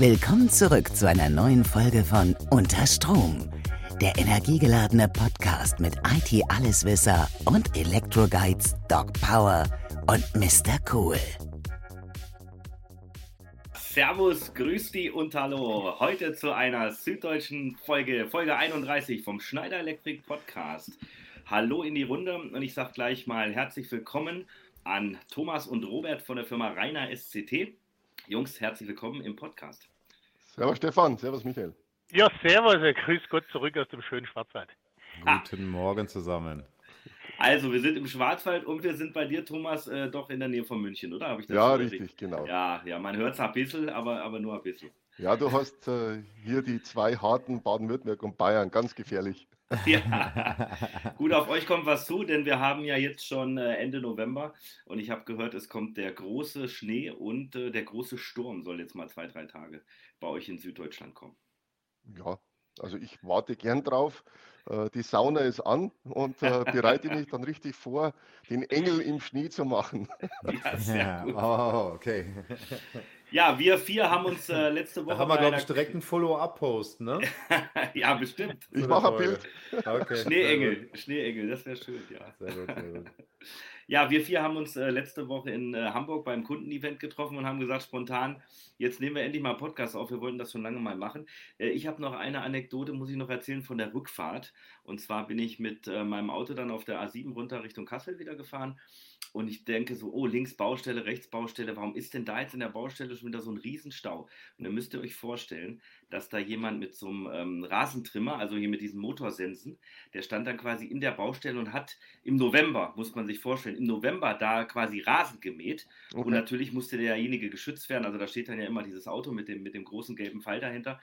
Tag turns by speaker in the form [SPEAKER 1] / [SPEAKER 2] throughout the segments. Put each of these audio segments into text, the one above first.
[SPEAKER 1] Willkommen zurück zu einer neuen Folge von Unter Strom, der energiegeladene Podcast mit IT-Alleswisser und Elektroguides Doc Power und Mr. Cool.
[SPEAKER 2] Servus, grüß die und hallo. Heute zu einer süddeutschen Folge, Folge 31 vom Schneider Elektrik Podcast. Hallo in die Runde und ich sage gleich mal herzlich willkommen an Thomas und Robert von der Firma Rainer SCT. Jungs, herzlich willkommen im Podcast.
[SPEAKER 3] Servus Stefan, servus Michael.
[SPEAKER 4] Ja, servus, grüß Gott zurück aus dem schönen Schwarzwald.
[SPEAKER 5] Guten Morgen zusammen.
[SPEAKER 2] Also, wir sind im Schwarzwald und wir sind bei dir, Thomas, äh, doch in der Nähe von München, oder?
[SPEAKER 3] Habe ich das ja, richtig, richtig, genau.
[SPEAKER 2] Ja, ja, man hört es ein bisschen, aber, aber nur ein bisschen.
[SPEAKER 3] Ja, du hast äh, hier die zwei harten Baden-Württemberg und Bayern, ganz gefährlich.
[SPEAKER 2] Ja, gut, auf euch kommt was zu, denn wir haben ja jetzt schon äh, Ende November und ich habe gehört, es kommt der große Schnee und äh, der große Sturm soll jetzt mal zwei, drei Tage bei euch in Süddeutschland kommen.
[SPEAKER 3] Ja, also ich warte gern drauf. Äh, die Sauna ist an und bereite mich dann richtig vor, den Engel im Schnee zu machen.
[SPEAKER 2] Ja, sehr gut.
[SPEAKER 5] Oh, okay.
[SPEAKER 2] Ja, wir vier haben uns äh, letzte Woche.
[SPEAKER 5] Da haben wir, glaube ich, direkt einen Follow-up-Post, ne?
[SPEAKER 2] ja,
[SPEAKER 3] bestimmt. Ich mache ein Bild.
[SPEAKER 2] Okay, Schneeengel, Schneeengel, das wäre schön, ja. Sehr gut, sehr gut. Ja, wir vier haben uns äh, letzte Woche in äh, Hamburg beim Kundenevent getroffen und haben gesagt, spontan, jetzt nehmen wir endlich mal Podcast auf. Wir wollten das schon lange mal machen. Äh, ich habe noch eine Anekdote, muss ich noch erzählen von der Rückfahrt. Und zwar bin ich mit äh, meinem Auto dann auf der A7 runter Richtung Kassel wieder gefahren und ich denke so, oh, links Baustelle, rechts Baustelle, warum ist denn da jetzt in der Baustelle schon wieder so ein Riesenstau? Und dann müsst ihr euch vorstellen, dass da jemand mit so einem ähm, Rasentrimmer, also hier mit diesen Motorsensen, der stand dann quasi in der Baustelle und hat im November, muss man sich vorstellen, im November da quasi Rasen gemäht. Okay. Und natürlich musste derjenige geschützt werden. Also da steht dann ja immer dieses Auto mit dem, mit dem großen gelben Pfeil dahinter.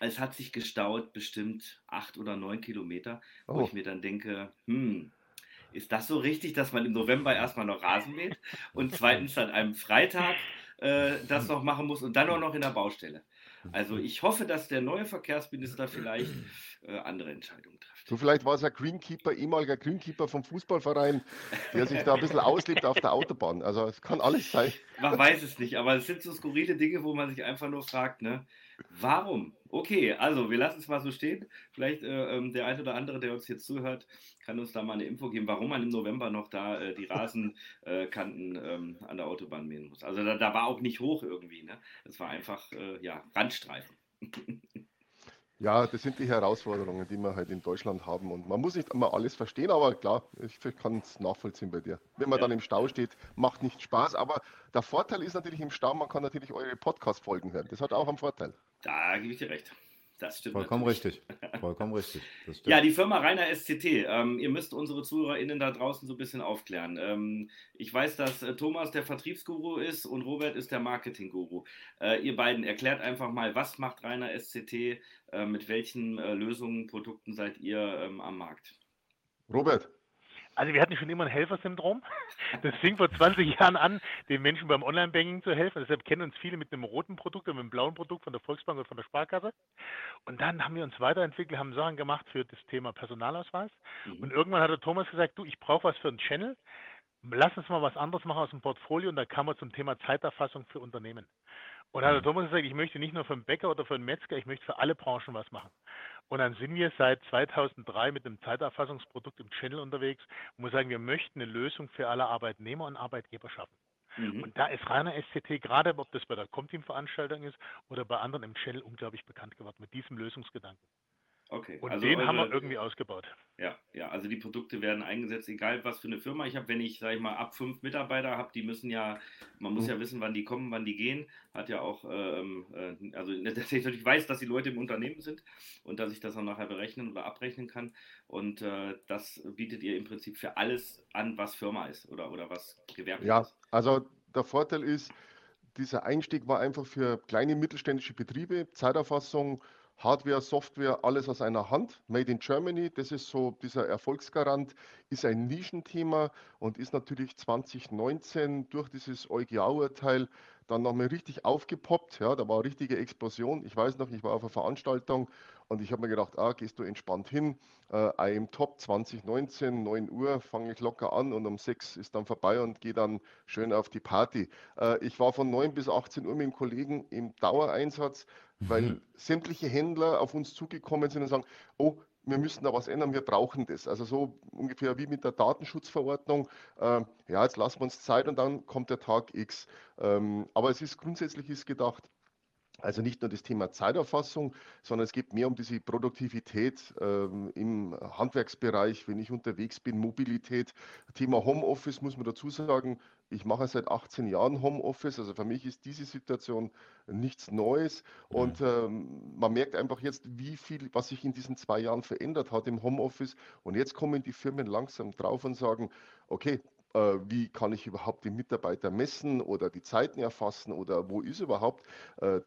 [SPEAKER 2] Es hat sich gestaut, bestimmt acht oder neun Kilometer, wo oh. ich mir dann denke, hm, ist das so richtig, dass man im November erstmal noch Rasen mäht und zweitens an einem Freitag äh, das noch machen muss und dann auch noch in der Baustelle? Also ich hoffe, dass der neue Verkehrsminister vielleicht äh, andere Entscheidungen trifft.
[SPEAKER 3] So vielleicht war es ein Greenkeeper, ehemaliger Greenkeeper vom Fußballverein, der sich da ein bisschen auslebt auf der Autobahn. Also es kann alles sein.
[SPEAKER 2] Man weiß es nicht, aber es sind so skurrile Dinge, wo man sich einfach nur fragt, ne? Warum? Okay, also wir lassen es mal so stehen. Vielleicht äh, ähm, der eine oder andere, der uns jetzt zuhört, kann uns da mal eine Info geben, warum man im November noch da äh, die Rasenkanten äh, ähm, an der Autobahn mähen muss. Also da, da, war auch nicht hoch irgendwie. Ne? Das war einfach äh, ja, Randstreifen.
[SPEAKER 3] Ja, das sind die Herausforderungen, die wir halt in Deutschland haben. Und man muss nicht immer alles verstehen, aber klar, ich kann es nachvollziehen bei dir. Wenn man ja. dann im Stau steht, macht nicht Spaß. Aber der Vorteil ist natürlich im Stau, man kann natürlich eure Podcast-Folgen hören. Das hat auch einen Vorteil.
[SPEAKER 2] Da gebe ich dir recht. Das stimmt.
[SPEAKER 5] Vollkommen natürlich. richtig. Vollkommen richtig.
[SPEAKER 2] Ja, die Firma Rainer SCT. Ähm, ihr müsst unsere ZuhörerInnen da draußen so ein bisschen aufklären. Ähm, ich weiß, dass äh, Thomas der Vertriebsguru ist und Robert ist der Marketingguru. Äh, ihr beiden erklärt einfach mal, was macht Rainer SCT? Äh, mit welchen äh, Lösungen, Produkten seid ihr ähm, am Markt?
[SPEAKER 3] Robert.
[SPEAKER 4] Also wir hatten schon immer ein Helfersyndrom. Das fing vor 20 Jahren an, den Menschen beim Online-Banking zu helfen. Deshalb kennen uns viele mit einem roten Produkt und mit einem blauen Produkt von der Volksbank oder von der Sparkasse. Und dann haben wir uns weiterentwickelt, haben Sachen gemacht für das Thema Personalausweis. Mhm. Und irgendwann hat der Thomas gesagt, du, ich brauche was für einen Channel. Lass uns mal was anderes machen aus dem Portfolio. Und da kam er zum Thema Zeiterfassung für Unternehmen. Und hat der mhm. Thomas gesagt, ich möchte nicht nur für einen Bäcker oder für einen Metzger, ich möchte für alle Branchen was machen. Und dann sind wir seit 2003 mit einem Zeiterfassungsprodukt im Channel unterwegs und muss sagen, wir möchten eine Lösung für alle Arbeitnehmer und Arbeitgeber schaffen. Mhm. Und da ist reiner SCT, gerade ob das bei der Comteam-Veranstaltung ist oder bei anderen im Channel, unglaublich bekannt geworden mit diesem Lösungsgedanken.
[SPEAKER 2] Okay.
[SPEAKER 4] Und also den eure, haben wir irgendwie ausgebaut.
[SPEAKER 2] Ja, ja, also die Produkte werden eingesetzt, egal was für eine Firma ich habe. Wenn ich, sage ich mal, ab fünf Mitarbeiter habe, die müssen ja, man muss ja wissen, wann die kommen, wann die gehen. Hat ja auch, ähm, äh, also dass ich natürlich weiß, dass die Leute im Unternehmen sind und dass ich das dann nachher berechnen oder abrechnen kann. Und äh, das bietet ihr im Prinzip für alles an, was Firma ist oder, oder was Gewerbe
[SPEAKER 3] ja,
[SPEAKER 2] ist.
[SPEAKER 3] Ja, also der Vorteil ist, dieser Einstieg war einfach für kleine mittelständische Betriebe, Zeiterfassung, Hardware, Software, alles aus einer Hand. Made in Germany, das ist so dieser Erfolgsgarant, ist ein Nischenthema und ist natürlich 2019 durch dieses EuGH-Urteil dann nochmal richtig aufgepoppt. Ja, da war eine richtige Explosion. Ich weiß noch, ich war auf einer Veranstaltung und ich habe mir gedacht, ah, gehst du entspannt hin. Äh, im Top 2019, 9 Uhr fange ich locker an und um 6 ist dann vorbei und gehe dann schön auf die Party. Äh, ich war von 9 bis 18 Uhr mit dem Kollegen im Dauereinsatz, weil mhm. sämtliche Händler auf uns zugekommen sind und sagen, oh, wir müssen da was ändern, wir brauchen das. Also so ungefähr wie mit der Datenschutzverordnung. Äh, ja, jetzt lassen wir uns Zeit und dann kommt der Tag X. Ähm, aber es ist grundsätzlich ist gedacht, also nicht nur das Thema Zeiterfassung, sondern es geht mehr um diese Produktivität ähm, im Handwerksbereich, wenn ich unterwegs bin, Mobilität. Thema Homeoffice muss man dazu sagen, ich mache seit 18 Jahren Homeoffice, also für mich ist diese Situation nichts Neues. Und ähm, man merkt einfach jetzt, wie viel, was sich in diesen zwei Jahren verändert hat im Homeoffice. Und jetzt kommen die Firmen langsam drauf und sagen, okay, wie kann ich überhaupt die Mitarbeiter messen oder die Zeiten erfassen oder wo ist überhaupt, äh,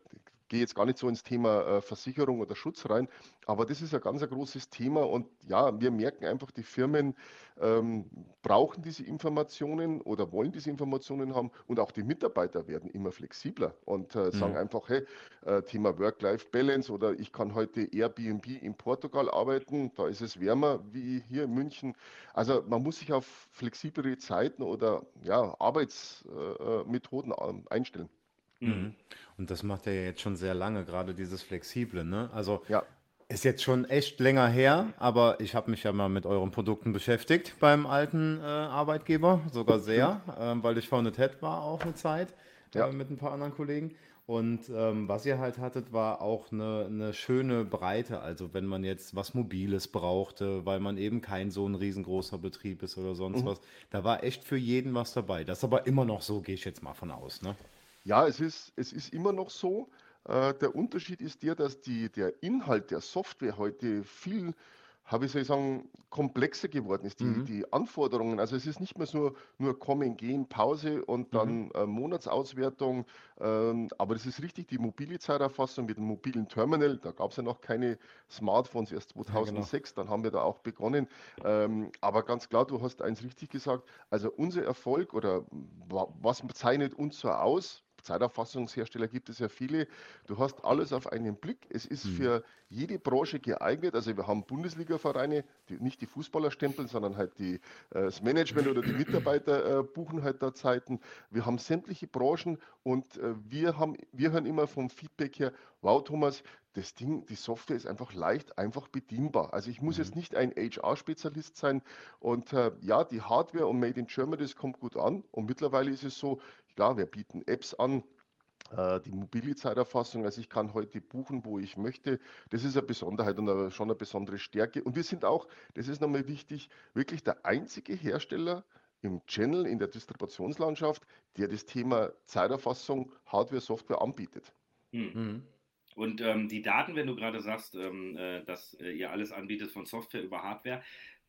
[SPEAKER 3] gehe jetzt gar nicht so ins Thema äh, Versicherung oder Schutz rein, aber das ist ein ganz ein großes Thema und ja, wir merken einfach, die Firmen ähm, brauchen diese Informationen oder wollen diese Informationen haben und auch die Mitarbeiter werden immer flexibler und äh, sagen mhm. einfach, hey, äh, Thema Work-Life-Balance oder ich kann heute Airbnb in Portugal arbeiten, da ist es wärmer wie hier in München. Also man muss sich auf flexiblere Zeiten oder ja, Arbeitsmethoden äh, äh einstellen.
[SPEAKER 5] Mhm. Und das macht er ja jetzt schon sehr lange, gerade dieses Flexible. Ne? Also ja. ist jetzt schon echt länger her, aber ich habe mich ja mal mit euren Produkten beschäftigt beim alten äh, Arbeitgeber, sogar sehr, äh, weil ich Founded Head war auch eine Zeit ja. äh, mit ein paar anderen Kollegen. Und ähm, was ihr halt hattet, war auch eine, eine, schöne Breite. Also wenn man jetzt was Mobiles brauchte, weil man eben kein so ein riesengroßer Betrieb ist oder sonst mhm. was, da war echt für jeden was dabei. Das ist aber immer noch so, gehe ich jetzt mal von aus. Ne?
[SPEAKER 3] Ja, es ist, es ist immer noch so. Äh, der Unterschied ist der, dass die, der Inhalt der Software heute viel, habe ich soll ich sagen, komplexer geworden ist. Die, mhm. die Anforderungen, also es ist nicht mehr so nur kommen, gehen, Pause und dann mhm. äh, Monatsauswertung. Ähm, aber es ist richtig, die mobile Zeiterfassung mit dem mobilen Terminal, da gab es ja noch keine Smartphones, erst 2006, ja, genau. dann haben wir da auch begonnen. Ähm, aber ganz klar, du hast eins richtig gesagt, also unser Erfolg oder was zeichnet uns so aus, Zeiterfassungshersteller gibt es ja viele. Du hast alles auf einen Blick. Es ist mhm. für jede Branche geeignet. Also wir haben Bundesliga-Vereine, die nicht die Fußballer stempeln, sondern halt die, äh, das Management oder die Mitarbeiter äh, buchen halt da Zeiten. Wir haben sämtliche Branchen und äh, wir, haben, wir hören immer vom Feedback her, wow Thomas, das Ding, die Software ist einfach leicht, einfach bedienbar. Also ich muss mhm. jetzt nicht ein HR-Spezialist sein und äh, ja, die Hardware und Made in Germany, das kommt gut an und mittlerweile ist es so, Klar, wir bieten Apps an, die mobile Zeiterfassung. Also ich kann heute buchen, wo ich möchte. Das ist eine Besonderheit und schon eine besondere Stärke. Und wir sind auch, das ist nochmal wichtig, wirklich der einzige Hersteller im Channel, in der Distributionslandschaft, der das Thema Zeiterfassung, Hardware, Software anbietet.
[SPEAKER 2] Hm. Mhm. Und ähm, die Daten, wenn du gerade sagst, ähm, äh, dass äh, ihr alles anbietet von Software über Hardware,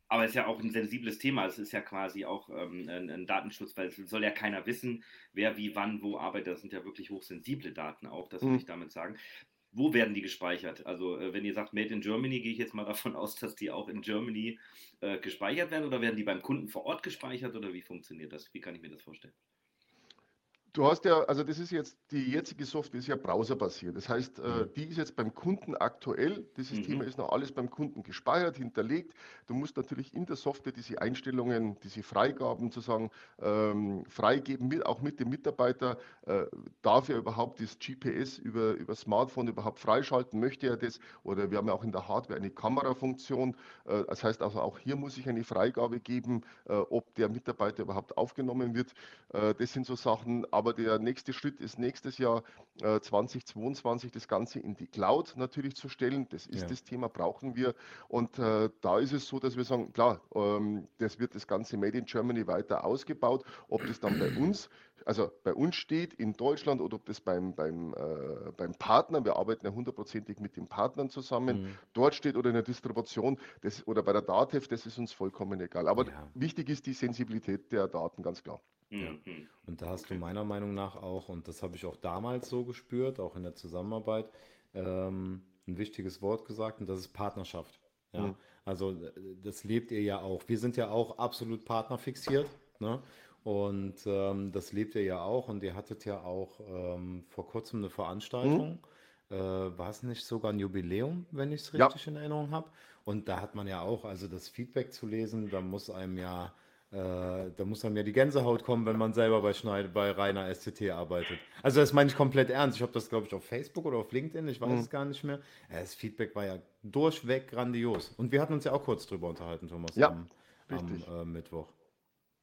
[SPEAKER 2] aber es ist ja auch ein sensibles Thema. Es ist ja quasi auch ähm, ein, ein, Datenschutz, weil es soll ja keiner wissen, wer wie wann wo arbeitet. Das sind ja wirklich hochsensible Daten auch, das will mhm. ich damit sagen. Wo werden die gespeichert? Also äh, wenn ihr sagt Made in Germany, gehe ich jetzt mal davon aus, dass die auch in Germany äh, gespeichert werden oder werden die beim Kunden vor Ort gespeichert oder wie funktioniert das? Wie kann ich mir das vorstellen?
[SPEAKER 3] Du hast ja, also das ist jetzt, die jetzige Software ist ja browserbasiert. Das heißt, äh, mhm. die ist jetzt beim Kunden aktuell. Das mhm. Thema ist noch alles beim Kunden gespeichert, hinterlegt. Du musst natürlich in der Software diese Einstellungen, diese Freigaben sozusagen ähm, freigeben, mit, auch mit dem Mitarbeiter. Äh, darf er überhaupt das GPS über, über Smartphone überhaupt freischalten? Möchte er das? Oder wir haben ja auch in der Hardware eine Kamerafunktion. Äh, das heißt also auch hier muss ich eine Freigabe geben, äh, ob der Mitarbeiter überhaupt aufgenommen wird. Äh, das sind so Sachen. Aber aber der nächste Schritt ist nächstes Jahr äh, 2022 das Ganze in die Cloud natürlich zu stellen. Das ist ja. das Thema, brauchen wir. Und äh, da ist es so, dass wir sagen, klar, ähm, das wird das ganze Made in Germany weiter ausgebaut. Ob das dann bei uns, also bei uns steht in Deutschland oder ob das beim, beim, äh, beim Partner, wir arbeiten ja hundertprozentig mit den Partnern zusammen, mhm. dort steht oder in der Distribution das, oder bei der DATEV, das ist uns vollkommen egal. Aber ja. wichtig ist die Sensibilität der Daten, ganz klar.
[SPEAKER 5] Mhm. Und da hast du meiner Meinung nach auch, und das habe ich auch damals so gespürt, auch in der Zusammenarbeit, ähm, ein wichtiges Wort gesagt, und das ist Partnerschaft. Ja, mhm. also das lebt ihr ja auch. Wir sind ja auch absolut partnerfixiert. Ne? Und ähm, das lebt ihr ja auch und ihr hattet ja auch ähm, vor kurzem eine Veranstaltung. Mhm. Äh, war es nicht sogar ein Jubiläum, wenn ich es richtig ja. in Erinnerung habe? Und da hat man ja auch, also das Feedback zu lesen, da muss einem ja, äh, da muss einem ja die Gänsehaut kommen, wenn man selber bei Schneid, bei Rainer SCT arbeitet. Also das meine ich komplett ernst. Ich habe das, glaube ich, auf Facebook oder auf LinkedIn, ich weiß mhm. es gar nicht mehr. Das Feedback war ja durchweg grandios. Und wir hatten uns ja auch kurz drüber unterhalten, Thomas,
[SPEAKER 3] ja, am, am äh,
[SPEAKER 5] Mittwoch.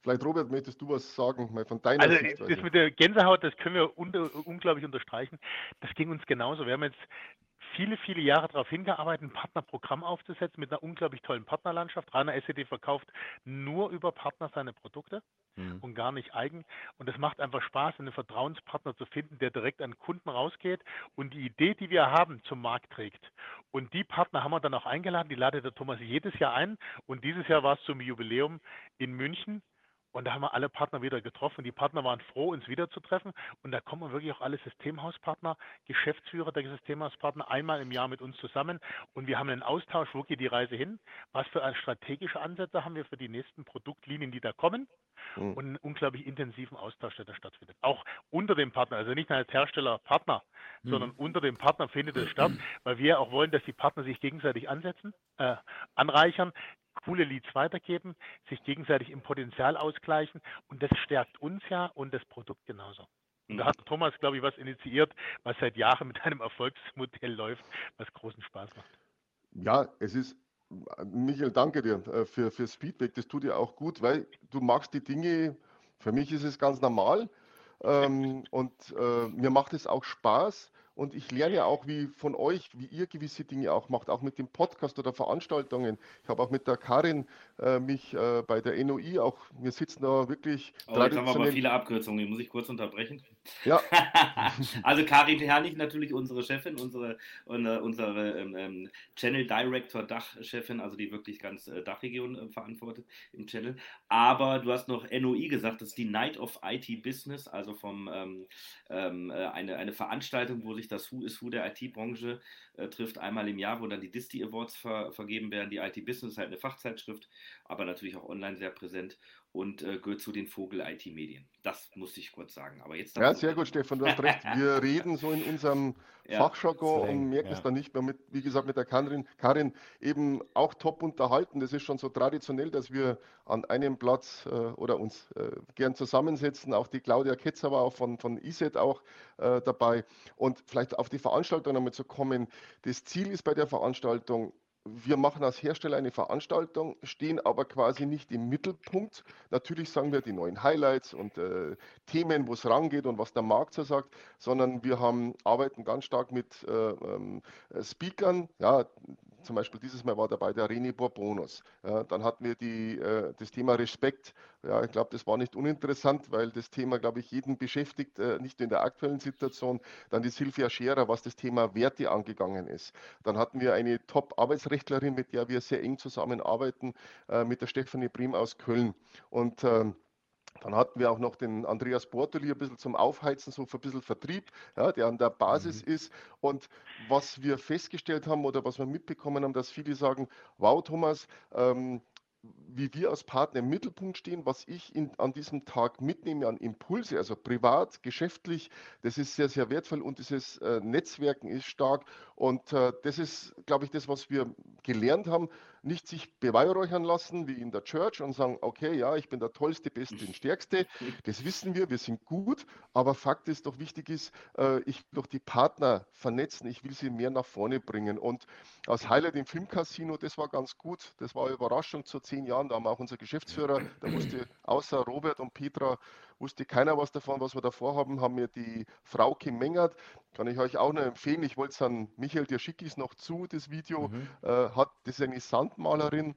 [SPEAKER 3] Vielleicht, Robert, möchtest du was sagen, mal von deiner
[SPEAKER 4] also, Sichtweise? Das mit der Gänsehaut, das können wir unter, unglaublich unterstreichen. Das ging uns genauso. Wir haben jetzt viele, viele Jahre darauf hingearbeitet, ein Partnerprogramm aufzusetzen mit einer unglaublich tollen Partnerlandschaft. Rainer SED verkauft nur über Partner seine Produkte mhm. und gar nicht eigen. Und es macht einfach Spaß, einen Vertrauenspartner zu finden, der direkt an Kunden rausgeht und die Idee, die wir haben, zum Markt trägt. Und die Partner haben wir dann auch eingeladen. Die ladet der Thomas jedes Jahr ein. Und dieses Jahr war es zum Jubiläum in München. Und da haben wir alle Partner wieder getroffen. Die Partner waren froh, uns wiederzutreffen. Und da kommen wirklich auch alle Systemhauspartner, Geschäftsführer der Systemhauspartner einmal im Jahr mit uns zusammen. Und wir haben einen Austausch, wo geht die Reise hin? Was für strategische Ansätze haben wir für die nächsten Produktlinien, die da kommen? Mhm. Und einen unglaublich intensiven Austausch, der da stattfindet. Auch unter dem Partner, also nicht nur als Hersteller Partner, mhm. sondern unter dem Partner findet es statt, weil wir auch wollen, dass die Partner sich gegenseitig ansetzen, äh, anreichern, coole Leads weitergeben, sich gegenseitig im Potenzial ausgleichen und das stärkt uns ja und das Produkt genauso. Und da mhm. hat Thomas, glaube ich, was initiiert, was seit Jahren mit einem Erfolgsmodell läuft, was großen Spaß macht.
[SPEAKER 3] Ja, es ist, Michael, danke dir äh, für, fürs Feedback. Das tut dir auch gut, weil du machst die Dinge, für mich ist es ganz normal ähm, und äh, mir macht es auch Spaß, und ich lerne ja auch wie von euch, wie ihr gewisse Dinge auch macht, auch mit dem Podcast oder Veranstaltungen. Ich habe auch mit der Karin äh, mich äh, bei der NOI auch, wir sitzen da wirklich.
[SPEAKER 2] Oh, jetzt haben wir aber viele Abkürzungen, die muss ich kurz unterbrechen.
[SPEAKER 3] Ja.
[SPEAKER 2] also Karin Herrlich, natürlich unsere Chefin, unsere, unsere ähm, ähm, Channel Director Dachchefin, also die wirklich ganz äh, Dachregion äh, verantwortet im Channel. Aber du hast noch NOI gesagt, das ist die Night of IT Business, also vom ähm, ähm äh, eine, eine Veranstaltung, wo sich das Who is Who der IT-Branche äh, trifft, einmal im Jahr, wo dann die Disty Awards ver vergeben werden. Die IT-Business ist halt eine Fachzeitschrift, aber natürlich auch online sehr präsent und äh, gehört zu den Vogel-IT-Medien. Das musste ich kurz sagen. Aber jetzt
[SPEAKER 3] ja, sehr gut, Stefan, du hast recht. Wir reden so in unserem ja, Fachjargon und merken ja. es dann nicht mehr mit, wie gesagt, mit der Karin, Karin eben auch top unterhalten. Das ist schon so traditionell, dass wir an einem Platz äh, oder uns äh, gern zusammensetzen. Auch die Claudia Ketzer war auch von, von ISET auch äh, dabei. Und vielleicht auf die Veranstaltung nochmal zu kommen. Das Ziel ist bei der Veranstaltung, wir machen als Hersteller eine Veranstaltung, stehen aber quasi nicht im Mittelpunkt. Natürlich sagen wir die neuen Highlights und äh, Themen, wo es rangeht und was der Markt so sagt, sondern wir haben, arbeiten ganz stark mit äh, ähm, Speakern, ja, zum Beispiel dieses Mal war dabei der René Bourbonus. Ja, dann hatten wir die, äh, das Thema Respekt. Ja, ich glaube, das war nicht uninteressant, weil das Thema, glaube ich, jeden beschäftigt, äh, nicht in der aktuellen Situation. Dann die Silvia Scherer, was das Thema Werte angegangen ist. Dann hatten wir eine Top-Arbeitsrechtlerin, mit der wir sehr eng zusammenarbeiten, äh, mit der Stefanie Brehm aus Köln. Und ähm, dann hatten wir auch noch den Andreas Bortoli ein bisschen zum Aufheizen, so für ein bisschen Vertrieb, ja, der an der Basis mhm. ist. Und was wir festgestellt haben oder was wir mitbekommen haben, dass viele sagen, wow Thomas, ähm, wie wir als Partner im Mittelpunkt stehen, was ich in, an diesem Tag mitnehme an Impulse, also privat, geschäftlich, das ist sehr, sehr wertvoll und dieses äh, Netzwerken ist stark. Und äh, das ist, glaube ich, das, was wir gelernt haben, nicht sich beweihräuchern lassen wie in der Church und sagen, okay, ja, ich bin der Tollste, Beste und Stärkste. Das wissen wir, wir sind gut, aber Fakt ist doch wichtig ist, äh, ich will doch die Partner vernetzen, ich will sie mehr nach vorne bringen. Und als Highlight im Filmcasino, das war ganz gut, das war eine Überraschung zu zehn Jahren, da haben auch unser Geschäftsführer, da musste außer Robert und Petra wusste keiner was davon, was wir davor haben, haben mir die Frau Mengert, kann ich euch auch noch empfehlen, ich wollte es an Michael, es noch zu, das Video, mhm. äh, hat, das ist eine Sandmalerin,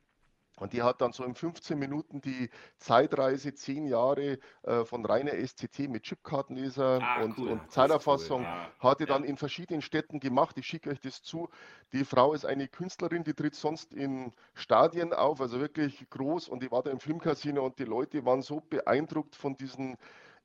[SPEAKER 3] und die hat dann so in 15 Minuten die Zeitreise, zehn Jahre äh, von reiner SCT mit Chipkartenleser ah, und, cool. und Zeiterfassung, cool. ja. hat die dann in verschiedenen Städten gemacht. Ich schicke euch das zu. Die Frau ist eine Künstlerin, die tritt sonst in Stadien auf, also wirklich groß. Und die war da im Filmcasino und die Leute waren so beeindruckt von diesen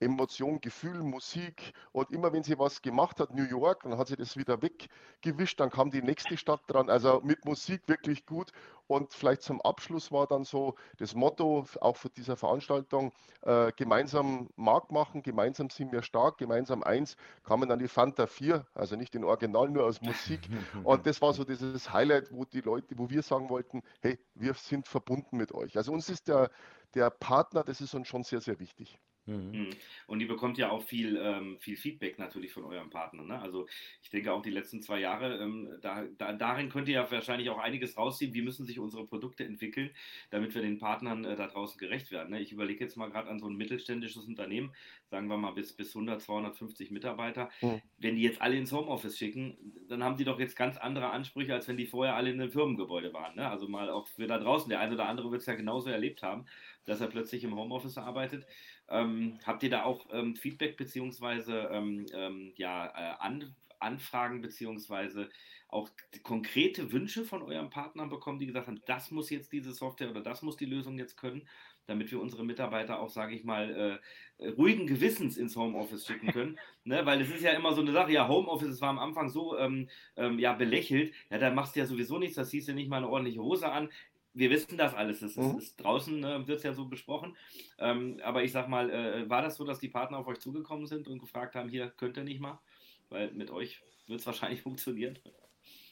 [SPEAKER 3] Emotion, Gefühl, Musik und immer wenn sie was gemacht hat, New York, dann hat sie das wieder weggewischt, dann kam die nächste Stadt dran, also mit Musik wirklich gut und vielleicht zum Abschluss war dann so das Motto auch für dieser Veranstaltung, äh, gemeinsam Markt machen, gemeinsam sind wir stark, gemeinsam eins, kamen dann die Fanta 4, also nicht in Original, nur aus Musik und das war so dieses Highlight, wo die Leute, wo wir sagen wollten, hey, wir sind verbunden mit euch. Also uns ist der, der Partner, das ist uns schon sehr, sehr wichtig.
[SPEAKER 2] Mhm. mhm. Und ihr bekommt ja auch viel, ähm, viel Feedback natürlich von eurem Partner. Ne? Also ich denke auch die letzten zwei Jahre, ähm, da, da, darin könnt ihr ja wahrscheinlich auch einiges rausziehen. Wie müssen sich unsere Produkte entwickeln, damit wir den Partnern äh, da draußen gerecht werden? Ne? Ich überlege jetzt mal gerade an so ein mittelständisches Unternehmen, sagen wir mal bis, bis 100, 250 Mitarbeiter. Mhm. Wenn die jetzt alle ins Homeoffice schicken, dann haben die doch jetzt ganz andere Ansprüche, als wenn die vorher alle in einem Firmengebäude waren. Ne? Also mal auch für da draußen, der eine oder andere wird es ja genauso erlebt haben, dass er plötzlich im Homeoffice arbeitet. Ähm, habt ihr da auch ähm, Feedback beziehungsweise ähm, ähm ja, äh, An Anfragen beziehungsweise auch konkrete Wünsche von euren Partnern bekommen, die gesagt haben, das muss jetzt diese Software oder das muss die Lösung jetzt können, damit wir unsere Mitarbeiter auch, sage ich mal, äh, ruhigen Gewissens ins Homeoffice schicken können. ne? Weil es ist ja immer so eine Sache, ja, Homeoffice, es war am Anfang so ähm, ähm, ja, belächelt, ja, da machst du ja sowieso nichts, da ziehst du nicht mal eine ordentliche Hose an wir wissen das alles. Das mhm. ist, ist, draußen äh, wird es ja so besprochen. Ähm, aber ich sag mal, äh, war das so, dass die Partner auf euch zugekommen sind und gefragt haben, hier könnt ihr nicht mal? Weil mit euch wird es wahrscheinlich funktionieren.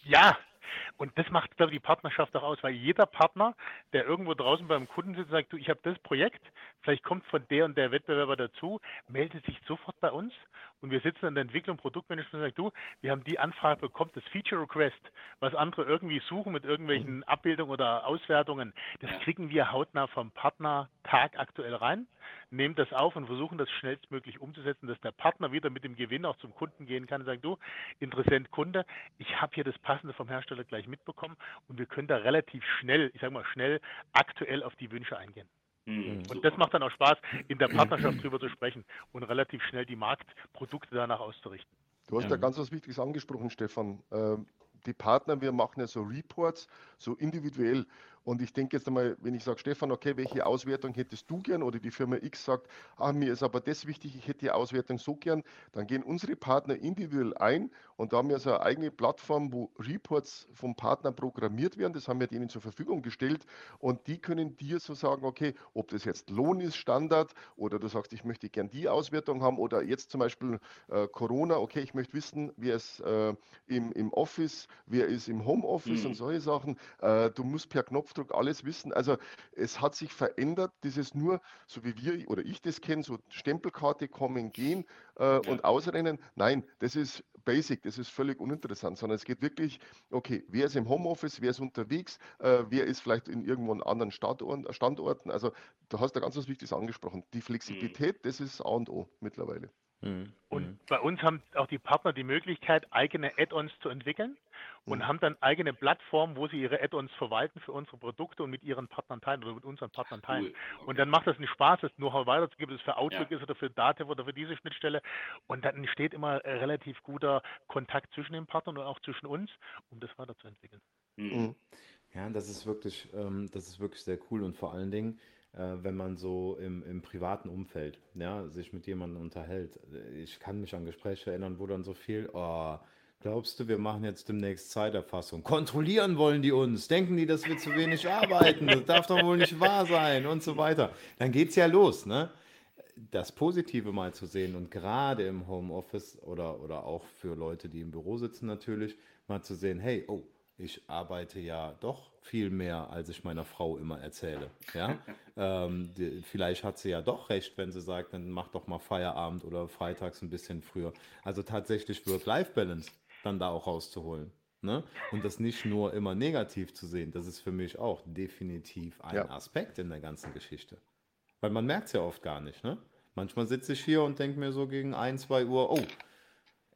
[SPEAKER 4] Ja, und das macht, glaube ich, die Partnerschaft auch aus, weil jeder Partner, der irgendwo draußen beim Kunden sitzt und sagt, du, ich habe das Projekt, vielleicht kommt von der und der Wettbewerber dazu, meldet sich sofort bei uns und wir sitzen in der Entwicklung, Produktmanagement und sagen, du, wir haben die Anfrage bekommen, das Feature Request, was andere irgendwie suchen mit irgendwelchen mhm. Abbildungen oder Auswertungen, das kriegen wir hautnah vom Partner tagaktuell rein, nehmen das auf und versuchen das schnellstmöglich umzusetzen, dass der Partner wieder mit dem Gewinn auch zum Kunden gehen kann und sagt, du, Interessent Kunde, ich habe hier das Passende vom Hersteller gleich mitbekommen und wir können da relativ schnell, ich sage mal schnell, aktuell auf die Wünsche eingehen. Mhm. Und das macht dann auch Spaß, in der Partnerschaft drüber zu sprechen und relativ schnell die Marktprodukte danach auszurichten.
[SPEAKER 3] Du hast ja, ja ganz was Wichtiges angesprochen, Stefan. Ähm, die Partner, wir machen ja so Reports, so individuell. Und ich denke jetzt einmal, wenn ich sage, Stefan, okay, welche Auswertung hättest du gern? Oder die Firma X sagt, ah, mir ist aber das wichtig, ich hätte die Auswertung so gern. Dann gehen unsere Partner individuell ein und da haben wir so eine eigene Plattform, wo Reports vom Partner programmiert werden. Das haben wir denen zur Verfügung gestellt. Und die können dir so sagen, okay, ob das jetzt Lohn ist, Standard, oder du sagst, ich möchte gern die Auswertung haben, oder jetzt zum Beispiel äh, Corona, okay, ich möchte wissen, wer ist äh, im, im Office, wer ist im Homeoffice mhm. und solche Sachen. Äh, du musst per Knopf Knopfdruck alles wissen. Also es hat sich verändert, dieses nur, so wie wir oder ich das kenne, so Stempelkarte kommen, gehen äh, und ausrennen. Nein, das ist basic, das ist völlig uninteressant, sondern es geht wirklich, okay, wer ist im Homeoffice, wer ist unterwegs, äh, wer ist vielleicht in irgendwo in anderen Standorten, Standorten. Also du hast da ganz was Wichtiges angesprochen. Die Flexibilität, mhm. das ist A und O mittlerweile.
[SPEAKER 4] Mhm. Und mhm. bei uns haben auch die Partner die Möglichkeit, eigene Add-ons zu entwickeln und mhm. haben dann eigene Plattformen, wo sie ihre Add-ons verwalten für unsere Produkte und mit ihren Partnern teilen oder mit unseren Partnern teilen. Cool. Okay. Und dann macht das einen Spaß, das Know-how weiterzugeben, ob es für Outlook ja. ist oder für Datev oder für diese Schnittstelle. Und dann entsteht immer relativ guter Kontakt zwischen den Partnern und auch zwischen uns, um das weiterzuentwickeln.
[SPEAKER 5] Mhm. mhm. Ja, das ist wirklich, ähm, das ist wirklich sehr cool und vor allen Dingen, äh, wenn man so im, im privaten Umfeld, ja, sich mit jemandem unterhält. Ich kann mich an Gespräche erinnern, wo dann so viel, oh, Glaubst du, wir machen jetzt demnächst Zeiterfassung? Kontrollieren wollen die uns? Denken die, dass wir zu wenig arbeiten? Das darf doch wohl nicht wahr sein und so weiter. Dann geht es ja los, ne? Das Positive mal zu sehen und gerade im Homeoffice oder, oder auch für Leute, die im Büro sitzen natürlich, mal zu sehen, hey, oh, ich arbeite ja doch viel mehr, als ich meiner Frau immer erzähle. Ja? ähm, die, vielleicht hat sie ja doch recht, wenn sie sagt, dann mach doch mal Feierabend oder freitags ein bisschen früher. Also tatsächlich Work-Life-Balance dann da auch rauszuholen. Ne? Und das nicht nur immer negativ zu sehen, das ist für mich auch definitiv ein ja. Aspekt in der ganzen Geschichte. Weil man merkt es ja oft gar nicht. Ne? Manchmal sitze ich hier und denke mir so gegen 1, 2 Uhr, oh,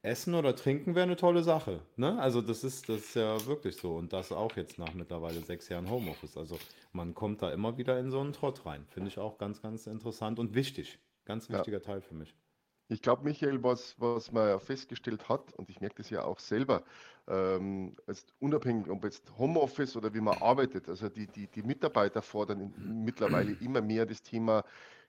[SPEAKER 5] Essen oder Trinken wäre eine tolle Sache. Ne? Also das ist, das ist ja wirklich so. Und das auch jetzt nach mittlerweile sechs Jahren Homeoffice. Also man kommt da immer wieder in so einen Trott rein. Finde ich auch ganz, ganz interessant und wichtig. Ganz wichtiger ja. Teil für mich.
[SPEAKER 3] Ich glaube, Michael, was, was man ja festgestellt hat, und ich merke das ja auch selber, ähm, unabhängig, ob jetzt Homeoffice oder wie man arbeitet, also die, die, die Mitarbeiter fordern mittlerweile immer mehr das Thema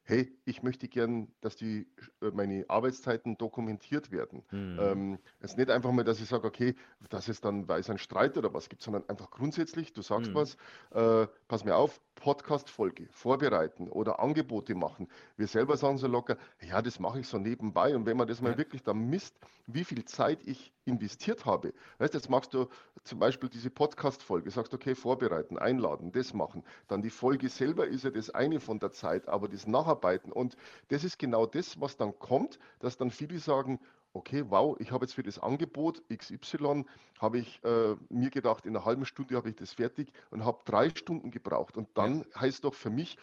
[SPEAKER 3] hey, ich möchte gern, dass die, äh, meine Arbeitszeiten dokumentiert werden. Mhm. Ähm, es ist nicht einfach mal, dass ich sage, okay, dass es dann, weil es einen Streit oder was gibt, sondern einfach grundsätzlich, du sagst mhm. was, äh, pass mir auf, Podcast-Folge vorbereiten oder Angebote machen. Wir selber sagen so locker, ja, das mache ich so nebenbei. Und wenn man das mal ja. wirklich dann misst, wie viel Zeit ich investiert habe, weißt jetzt machst du zum Beispiel diese Podcast-Folge, sagst, okay, vorbereiten, einladen, das machen. Dann die Folge selber ist ja das eine von der Zeit, aber das Nacharbeiten. Und das ist genau das, was dann kommt, dass dann viele sagen, okay, wow, ich habe jetzt für das Angebot XY, habe ich äh, mir gedacht, in einer halben Stunde habe ich das fertig und habe drei Stunden gebraucht. Und dann ja. heißt doch für mich,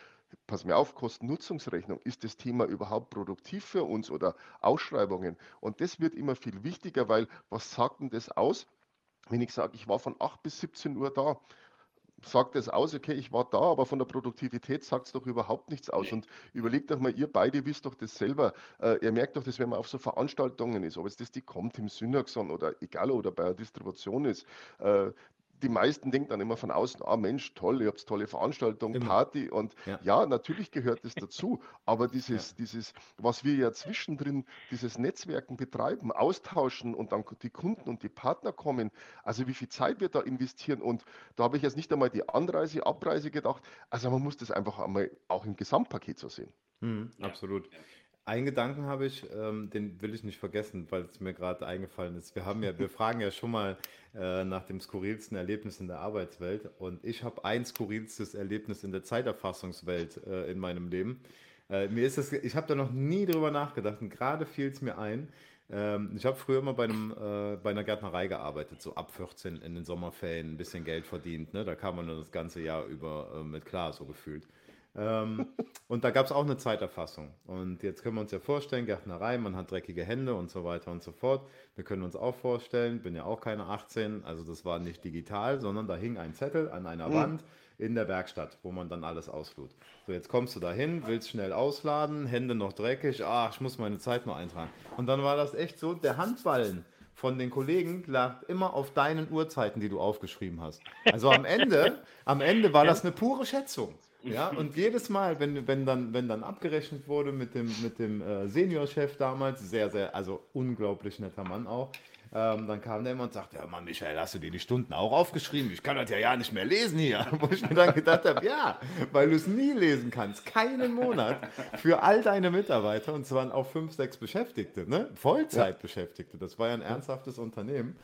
[SPEAKER 3] pass mir auf, Kosten-Nutzungsrechnung, ist das Thema überhaupt produktiv für uns oder Ausschreibungen? Und das wird immer viel wichtiger, weil was sagt denn das aus? Wenn ich sage, ich war von 8 bis 17 Uhr da, sagt es aus, okay, ich war da, aber von der Produktivität sagt es doch überhaupt nichts aus. Und überlegt doch mal, ihr beide wisst doch das selber. Äh, ihr merkt doch, dass wenn man auf so Veranstaltungen ist, ob es das die kommt im Synaxon oder egal oder bei einer Distribution ist, äh, die meisten denken dann immer von außen, ah Mensch, toll, ihr habt tolle Veranstaltung, immer. Party und ja. ja. natürlich gehört das dazu, aber dieses, ja. dieses, was wir ja zwischendrin, dieses Netzwerken betreiben, austauschen und dann die Kunden und die Partner kommen, also wie viel Zeit wir da investieren und da habe ich jetzt nicht einmal die Anreise, Abreise gedacht, also man muss das einfach einmal auch im Gesamtpaket so sehen.
[SPEAKER 5] Mhm, absolut. Einen Gedanken habe ich, ähm, den will ich nicht vergessen, weil es mir gerade eingefallen ist. Wir haben ja, wir fragen ja schon mal äh, nach dem skurrilsten Erlebnis in der Arbeitswelt und ich habe ein skurrilstes Erlebnis in der Zeiterfassungswelt äh, in meinem Leben. Äh, mir ist es, ich habe da noch nie drüber nachgedacht und gerade fiel es mir ein. Ähm, ich habe früher immer bei, einem, äh, bei einer Gärtnerei gearbeitet, so ab 14 in den Sommerferien, ein bisschen Geld verdient. Ne? Da kam man das ganze Jahr über äh, mit klar, so gefühlt. Ähm, und da gab es auch eine Zeiterfassung. Und jetzt können wir uns ja vorstellen, Gärtnerei, man hat dreckige Hände und so weiter und so fort. Wir können uns auch vorstellen, bin ja auch keine 18, also das war nicht digital, sondern da hing ein Zettel an einer mhm. Wand in der Werkstatt, wo man dann alles auslud. So, jetzt kommst du da hin, willst schnell ausladen, Hände noch dreckig, ach, ich muss meine Zeit mal eintragen. Und dann war das echt so, der Handballen von den Kollegen lag immer auf deinen Uhrzeiten, die du aufgeschrieben hast. Also am Ende, am Ende war das eine pure Schätzung. Ja, und jedes Mal, wenn, wenn, dann, wenn dann abgerechnet wurde mit dem, mit dem äh, Seniorchef damals, sehr, sehr, also unglaublich netter Mann auch, ähm, dann kam der immer und sagte, ja Mann, Michael, hast du dir die Stunden auch aufgeschrieben? Ich kann das ja ja nicht mehr lesen hier. Wo ich mir dann gedacht habe, ja, weil du es nie lesen kannst, keinen Monat für all deine Mitarbeiter und zwar auch fünf, sechs Beschäftigte, ne? Vollzeitbeschäftigte. Das war ja ein ernsthaftes Unternehmen.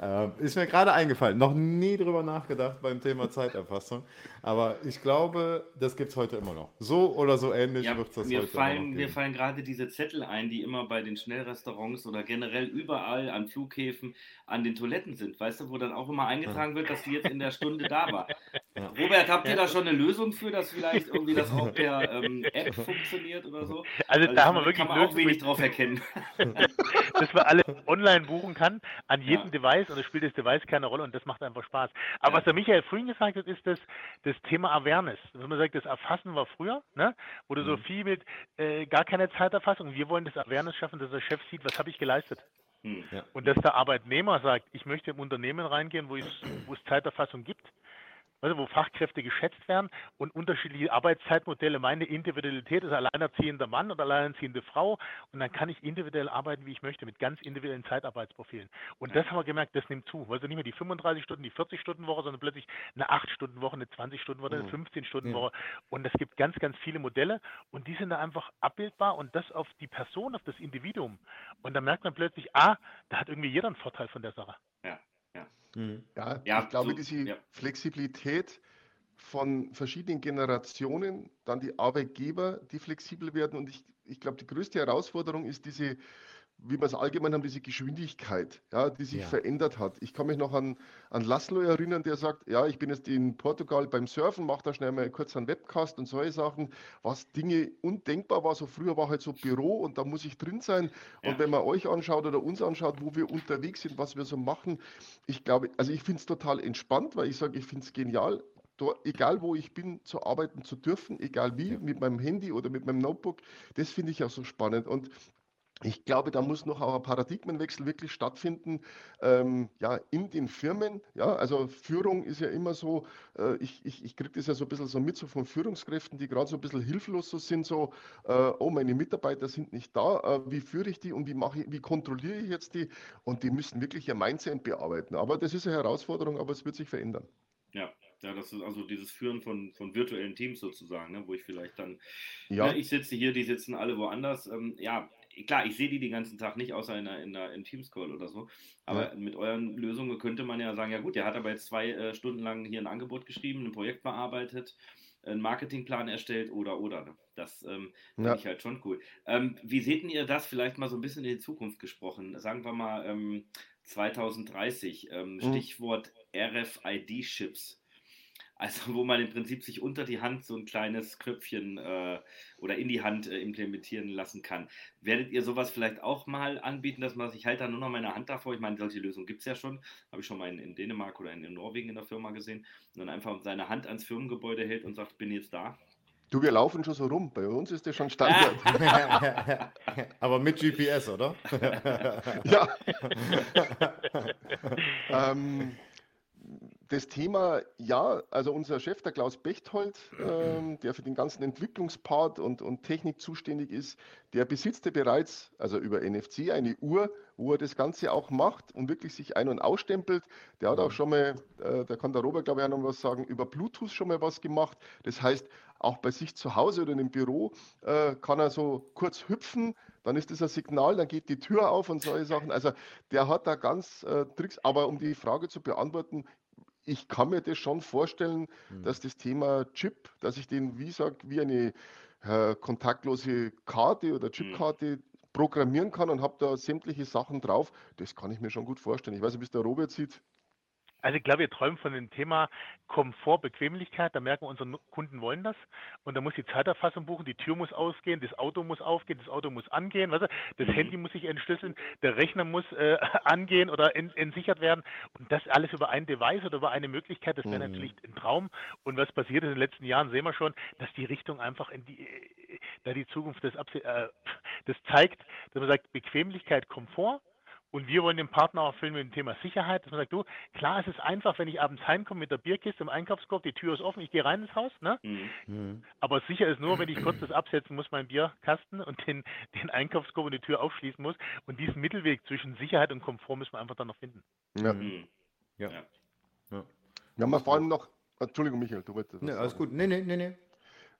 [SPEAKER 5] Äh, ist mir gerade eingefallen. Noch nie drüber nachgedacht beim Thema Zeiterfassung. Aber ich glaube, das gibt es heute immer noch. So oder so ähnlich
[SPEAKER 2] ja, wird es das mir heute fallen, immer noch Mir fallen gerade diese Zettel ein, die immer bei den Schnellrestaurants oder generell überall an Flughäfen an den Toiletten sind. Weißt du, wo dann auch immer eingetragen wird, dass die jetzt in der Stunde da war. Ja. Robert, habt ihr da schon eine Lösung für, dass vielleicht irgendwie das auch per ähm, App funktioniert oder so?
[SPEAKER 4] Also, also da haben wir wirklich
[SPEAKER 2] kann man auch wenig drauf erkennen.
[SPEAKER 4] dass man alles online buchen kann, an jedem Device Device und es spielt das Device keine Rolle und das macht einfach Spaß. Aber ja. was der Michael vorhin gesagt hat, ist das, das Thema Awareness. Wenn man sagt, das Erfassen war früher, ne? wo du mhm. so viel mit äh, gar keine Zeiterfassung. Wir wollen das Awareness schaffen, dass der Chef sieht, was habe ich geleistet. Mhm. Ja. Und dass der Arbeitnehmer sagt, ich möchte im Unternehmen reingehen, wo es Zeiterfassung gibt also wo Fachkräfte geschätzt werden und unterschiedliche Arbeitszeitmodelle. Meine Individualität ist alleinerziehender Mann oder alleinerziehende Frau und dann kann ich individuell arbeiten, wie ich möchte, mit ganz individuellen Zeitarbeitsprofilen. Und das haben wir gemerkt, das nimmt zu. Also nicht mehr die 35 Stunden, die 40 Stunden Woche, sondern plötzlich eine 8 Stunden Woche, eine 20 Stunden Woche, eine 15 Stunden Woche. Und es gibt ganz, ganz viele Modelle und die sind da einfach abbildbar und das auf die Person, auf das Individuum. Und dann merkt man plötzlich, ah, da hat irgendwie jeder einen Vorteil von der Sache.
[SPEAKER 3] Ja. Mhm. Ja, ja, ich glaube, so, diese ja. Flexibilität von verschiedenen Generationen, dann die Arbeitgeber, die flexibel werden. Und ich, ich glaube, die größte Herausforderung ist diese wie wir es allgemein haben, diese Geschwindigkeit, ja, die sich ja. verändert hat. Ich kann mich noch an, an Laszlo erinnern, der sagt, ja, ich bin jetzt in Portugal beim Surfen, mache da schnell mal kurz einen Webcast und solche Sachen, was Dinge undenkbar war. So früher war halt so Büro und da muss ich drin sein. Ja. Und wenn man euch anschaut oder uns anschaut, wo wir unterwegs sind, was wir so machen, ich glaube, also ich finde es total entspannt, weil ich sage, ich finde es genial, Dort, egal wo ich bin, zu arbeiten zu dürfen, egal wie, ja. mit meinem Handy oder mit meinem Notebook, das finde ich auch so spannend. Und Ich glaube, da muss noch auch ein Paradigmenwechsel wirklich stattfinden, ähm, ja, in den Firmen. Ja, also Führung ist ja immer so, äh, ich, ich, ich kriege das ja so ein bisschen so mit so von Führungskräften, die gerade so ein bisschen hilflos so sind, so, äh, oh, meine Mitarbeiter sind nicht da, äh, wie führe ich die und wie mache ich, wie kontrolliere ich jetzt die? Und die müssen wirklich ihr Mindset bearbeiten. Aber das ist eine Herausforderung, aber es wird sich verändern.
[SPEAKER 2] Ja, ja, das ist also dieses Führen von, von virtuellen Teams sozusagen, ne, wo ich vielleicht dann, ja. Ne, ich sitze hier, die sitzen alle woanders. Ähm, ja, klar, ich sehe die den ganzen Tag nicht, außer in, in, in Teams-Call oder so. Aber ja. mit euren Lösungen könnte man ja sagen, ja gut, der hat aber jetzt zwei äh, Stunden lang hier ein Angebot geschrieben, ein Projekt bearbeitet, einen Marketingplan erstellt oder oder. Ne? Das ähm, finde ja. ich halt schon cool. Ähm, wie seht ihr das vielleicht mal so ein bisschen in die Zukunft gesprochen? Sagen wir mal ähm, 2030, ähm, mhm. Stichwort RFID-Chips. Also wo man im Prinzip sich unter die Hand so ein kleines Knöpfchen äh, oder in die Hand äh, implementieren lassen kann. Werdet ihr sowas vielleicht auch mal anbieten, dass man sich halt dann nur noch meine Hand davor, ich meine, solche Lösungen gibt es ja schon, habe ich schon mal in, in Dänemark oder in, in, Norwegen in der Firma gesehen, und dann einfach seine Hand ans Firmengebäude hält und sagt, bin jetzt da.
[SPEAKER 3] Du, wir laufen schon so rum. Bei uns ist das schon Standard.
[SPEAKER 5] Aber mit GPS, oder?
[SPEAKER 3] ja. ähm, das Thema, ja, also unser Chef, der Klaus Bechtold, ähm, der für den ganzen Entwicklungspart und, und Technik zuständig ist, der besitzt bereits, also über NFC, eine Uhr, wo er das Ganze auch macht und wirklich sich ein- und ausstempelt. Der hat auch schon mal, äh, da kann der Robert, glaube ich, auch noch was sagen, über Bluetooth schon mal was gemacht. Das heißt, auch bei sich zu Hause oder einem Büro äh, kann er so kurz hüpfen, dann ist das ein Signal, dann geht die Tür auf und solche Sachen. Also der hat da ganz äh, Tricks. Aber um die Frage zu beantworten, ich kann mir das schon vorstellen, mhm. dass das Thema Chip, dass ich den, wie sag, wie eine äh, kontaktlose Karte oder hm. Chipkarte mhm. programmieren kann und habe da sämtliche Sachen drauf. Das kann ich mir schon gut vorstellen. Ich weiß nicht, wie es der Robert sieht.
[SPEAKER 4] Also ich glaube, wir träumen von dem Thema Komfort, Bequemlichkeit. Da merken wir, unsere Kunden wollen das. Und da muss die Zeiterfassung buchen, die Tür muss ausgehen, das Auto muss aufgehen, das Auto muss angehen, weißt du? das mhm. Handy muss sich entschlüsseln, der Rechner muss äh, angehen oder ent entsichert werden. Und das alles über ein Device oder über eine Möglichkeit, das wäre mhm. natürlich ein Traum. Und was passiert ist in den letzten Jahren, sehen wir schon, dass die Richtung einfach in die, da die Zukunft das, äh, das zeigt, dass man sagt, Bequemlichkeit, Komfort und wir wollen den Partner auch erfüllen mit dem Thema Sicherheit, dass man sagt, du, klar, es ist einfach, wenn ich abends heimkomme mit der Bierkiste im Einkaufskorb, die Tür ist offen, ich gehe rein ins Haus, ne? Mhm. Aber sicher ist nur, wenn ich kurz das absetzen muss, mein Bierkasten und den, den Einkaufskorb und die Tür aufschließen muss. Und diesen Mittelweg zwischen Sicherheit und Komfort müssen wir einfach dann noch finden.
[SPEAKER 3] Ja. Mhm. Ja. ja. ja. Wir haben vor allem noch, Entschuldigung, Michael, du wolltest.
[SPEAKER 5] Nee, alles gut. Nee, nee, nee, nee.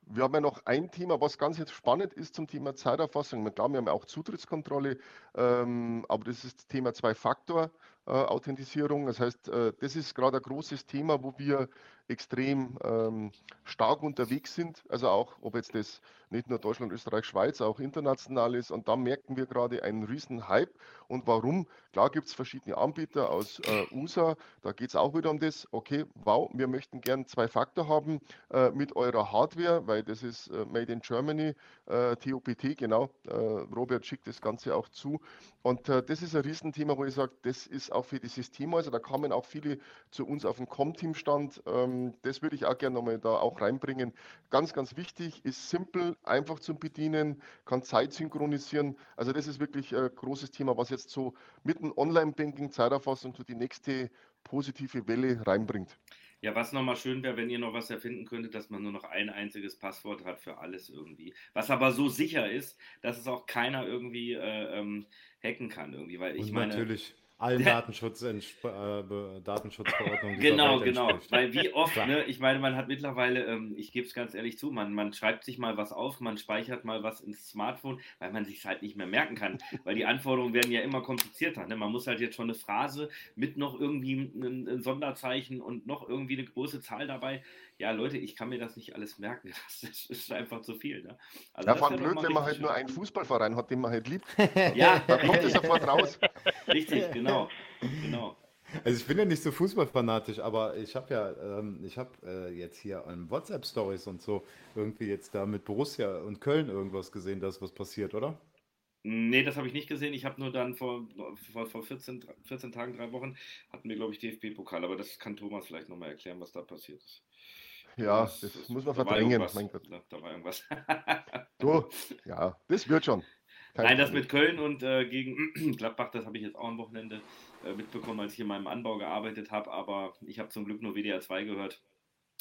[SPEAKER 3] Wir haben ja noch ein Thema, was ganz spannend ist zum Thema Zeiterfassung. Klar, wir haben ja auch Zutrittskontrolle, ähm, aber das ist das Thema Zwei-Faktor-Authentisierung. Das heißt, äh, das ist gerade ein großes Thema, wo wir extrem ähm, stark unterwegs sind. Also auch, ob jetzt das nicht nur Deutschland, Österreich, Schweiz, auch international ist. Und da merken wir gerade einen riesen Hype. Und warum? Klar gibt es verschiedene Anbieter aus äh, USA. Da geht es auch wieder um das. Okay, wow, wir möchten gern zwei Faktor haben äh, mit eurer Hardware, weil das ist äh, Made in Germany, äh, TOPT, genau. Äh, Robert schickt das Ganze auch zu. Und äh, das ist ein Riesenthema, wo ich sage, das ist auch für dieses Thema. Also da kamen auch viele zu uns auf dem Com-Team-Stand. Ähm, das würde ich auch gerne nochmal da auch reinbringen. Ganz, ganz wichtig, ist simpel, einfach zum Bedienen, kann Zeit synchronisieren. Also das ist wirklich ein großes Thema, was jetzt so mit dem Online-Banking, Zeiterfassung so die nächste positive Welle reinbringt.
[SPEAKER 2] Ja, was nochmal schön wäre, wenn ihr noch was erfinden könntet, dass man nur noch ein einziges Passwort hat für alles irgendwie. Was aber so sicher ist, dass es auch keiner irgendwie äh, ähm, hacken kann irgendwie. Weil ich Und meine.
[SPEAKER 5] Natürlich allen Datenschutz äh, Datenschutzverordnungen.
[SPEAKER 2] Genau, genau. Weil wie oft, ne, ich meine, man hat mittlerweile, ähm, ich gebe es ganz ehrlich zu, man, man schreibt sich mal was auf, man speichert mal was ins Smartphone, weil man sich halt nicht mehr merken kann. weil die Anforderungen werden ja immer komplizierter. Ne? Man muss halt jetzt schon eine Phrase mit noch irgendwie ein, ein Sonderzeichen und noch irgendwie eine große Zahl dabei ja, Leute, ich kann mir das nicht alles merken. Das ist einfach zu viel. Ne?
[SPEAKER 3] Also ja, vor allem blöd, wenn man halt schön. nur einen Fußballverein hat, den man halt liebt. ja, da kommt es sofort raus.
[SPEAKER 2] Richtig, genau. genau.
[SPEAKER 5] Also ich bin ja nicht so fußballfanatisch, aber ich habe ja, ähm, ich habe äh, jetzt hier an WhatsApp-Stories und so irgendwie jetzt da mit Borussia und Köln irgendwas gesehen, dass was passiert, oder?
[SPEAKER 2] Nee, das habe ich nicht gesehen. Ich habe nur dann vor, vor, vor 14, 14 Tagen, drei Wochen, hatten wir, glaube ich, DFB-Pokal. Aber das kann Thomas vielleicht nochmal erklären, was da passiert ist.
[SPEAKER 3] Ja, das, das muss man verdrängen.
[SPEAKER 2] Mein Gott. Da, da war irgendwas.
[SPEAKER 3] du, ja, das wird schon.
[SPEAKER 2] Nein, das mit Köln und äh, gegen Gladbach, das habe ich jetzt auch am Wochenende äh, mitbekommen, als ich in meinem Anbau gearbeitet habe, aber ich habe zum Glück nur WDR 2 gehört.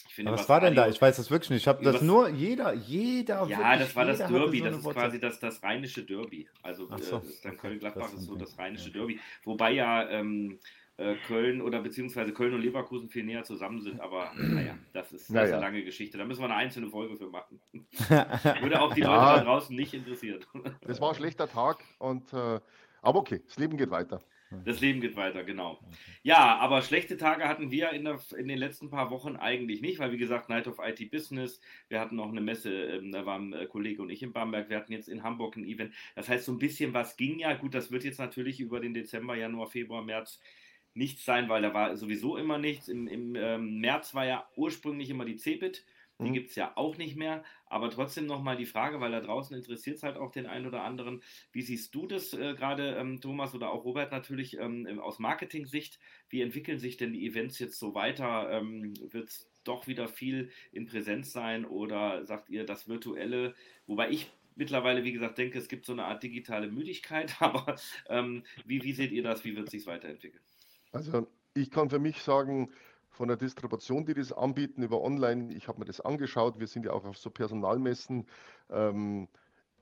[SPEAKER 5] Finde, was, was, war denn da? Ich weiß das wirklich nicht. Ich habe das nur jeder, jeder.
[SPEAKER 2] Ja, das war das Derby. So das ist quasi das, das rheinische Derby. Also so, äh, dann Köln-Gladbach ist so das rheinische okay. Derby. Wobei ja ähm, äh, Köln oder beziehungsweise Köln und Leverkusen viel näher zusammen sind. Aber naja, das ist, das naja. ist eine lange Geschichte. Da müssen wir eine einzelne Folge für machen. Würde auch die ja. Leute da draußen nicht interessieren.
[SPEAKER 3] Das war ein schlechter Tag und äh, aber okay, das Leben geht weiter.
[SPEAKER 2] Das Leben geht weiter, genau. Ja, aber schlechte Tage hatten wir in, der, in, den letzten paar Wochen eigentlich nicht, weil wie gesagt, Night of IT Business, wir hatten noch eine Messe, ähm, da waren äh, Kollege und ich in Bamberg, wir hatten jetzt in Hamburg ein Event. Das heißt, so ein bisschen was ging ja. Gut, das wird jetzt natürlich über den Dezember, Januar, Februar, März nichts sein, weil da war sowieso immer nichts. Im, im ähm, März war ja ursprünglich immer die CeBIT. Die mhm. gibt es ja auch nicht mehr. Aber trotzdem nochmal die Frage, weil da draußen interessiert es halt auch den einen oder anderen. Wie siehst du das äh, gerade, ähm, Thomas oder auch Robert natürlich ähm, aus Marketing-Sicht? Wie entwickeln sich denn die Events jetzt so weiter? Ähm, Wird es doch wieder viel in Präsenz sein oder sagt ihr das Virtuelle? Wobei ich mittlerweile, wie gesagt, denke, es gibt so eine Art digitale Müdigkeit. Aber ähm, wie, wie seht ihr das? Wie wird es sich weiterentwickeln?
[SPEAKER 3] Also ich kann für mich sagen, von der Distribution, die das anbieten über Online. Ich habe mir das angeschaut. Wir sind ja auch auf so Personalmessen. Ähm,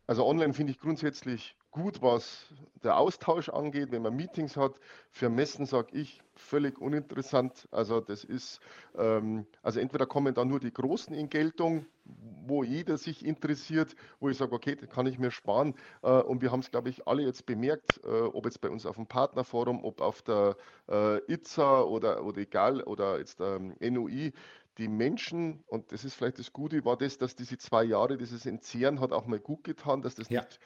[SPEAKER 3] also online finde ich grundsätzlich gut, was der Austausch angeht, wenn man Meetings hat. Für Messen sage ich völlig uninteressant. Also das ist, ähm, also entweder kommen da nur die Großen in Geltung, wo jeder sich interessiert, wo ich sage, okay, das kann ich mir sparen. Äh, und wir haben es, glaube ich, alle jetzt bemerkt, äh, ob jetzt bei uns auf dem Partnerforum, ob auf der äh, ITSA oder, oder egal, oder jetzt ähm, NUI, die Menschen, und das ist vielleicht das Gute, war das, dass diese zwei Jahre, dieses Entzehren hat auch mal gut getan, dass das ja. nicht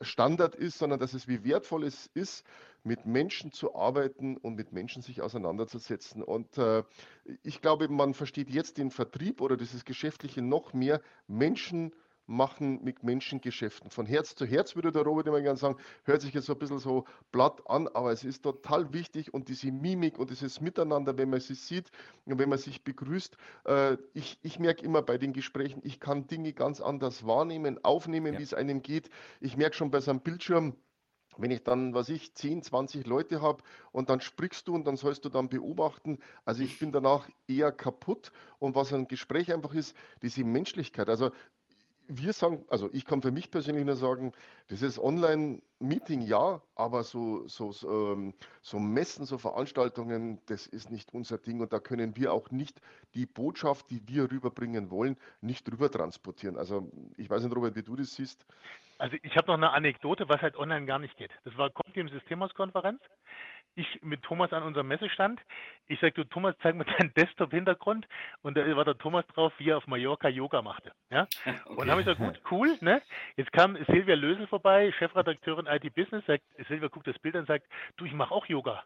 [SPEAKER 3] Standard ist, sondern dass es wie wertvoll es ist, mit Menschen zu arbeiten und mit Menschen sich auseinanderzusetzen. Und äh, ich glaube, man versteht jetzt den Vertrieb oder dieses Geschäftliche noch mehr, Menschen machen mit Menschengeschäften. Von Herz zu Herz würde der Robert immer gerne sagen, hört sich jetzt so ein bisschen so platt an, aber es ist total wichtig und diese Mimik und dieses Miteinander, wenn man sich sieht und wenn man sich begrüßt. Äh, ich, ich merke immer bei den Gesprächen, ich kann Dinge ganz anders wahrnehmen, aufnehmen, ja. wie es einem geht. Ich merke schon bei so einem Bildschirm, wenn ich dann, was ich, 10, 20 Leute habe und dann sprichst du und dann sollst du dann beobachten. Also ich bin danach eher kaputt. Und was ein Gespräch einfach ist, diese Menschlichkeit. Also wir sagen, also ich kann für mich persönlich nur sagen, das ist Online-Meeting ja, aber so, so, so, ähm, so, Messen, so Veranstaltungen, das ist nicht unser Ding und da können wir auch nicht die Botschaft, die wir rüberbringen wollen, nicht rüber transportieren. Also ich weiß nicht, Robert, wie du das siehst.
[SPEAKER 4] Also ich habe noch eine Anekdote, was halt online gar nicht geht. Das war Comtim Systemos-Konferenz ich mit Thomas an unserem Messestand. Ich sagte, du Thomas, zeig mir deinen Desktop-Hintergrund. Und da war der Thomas drauf, wie er auf Mallorca Yoga machte. Ja? Okay. Und dann habe ich gesagt, gut, cool. Ne? Jetzt kam Silvia Lösel vorbei, Chefredakteurin IT Business, sagt, Silvia guckt das Bild und sagt, du, ich mache auch Yoga.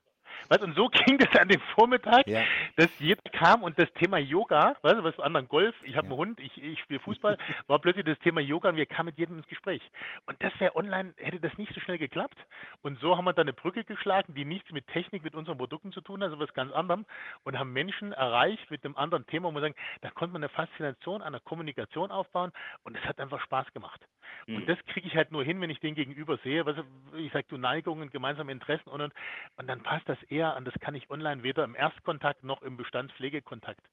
[SPEAKER 4] Weißt, und so ging das an dem Vormittag, ja. dass jeder kam und das Thema Yoga, weißt du, was anderen Golf, ich habe ja. einen Hund, ich, ich spiele Fußball, war plötzlich das Thema Yoga und wir kamen mit jedem ins Gespräch. Und das wäre online, hätte das nicht so schnell geklappt. Und so haben wir da eine Brücke geschlagen, die nichts mit Technik, mit unseren Produkten zu tun hat, sondern was ganz anderem und haben Menschen erreicht mit einem anderen Thema, wo man sagen, da konnte man eine Faszination an der Kommunikation aufbauen und es hat einfach Spaß gemacht. Mhm. Und das kriege ich halt nur hin, wenn ich den gegenüber sehe, was ich sage, du Neigungen, gemeinsame Interessen und, und, und dann passt das eher an, das kann ich online weder im Erstkontakt noch im Bestandspflegekontakt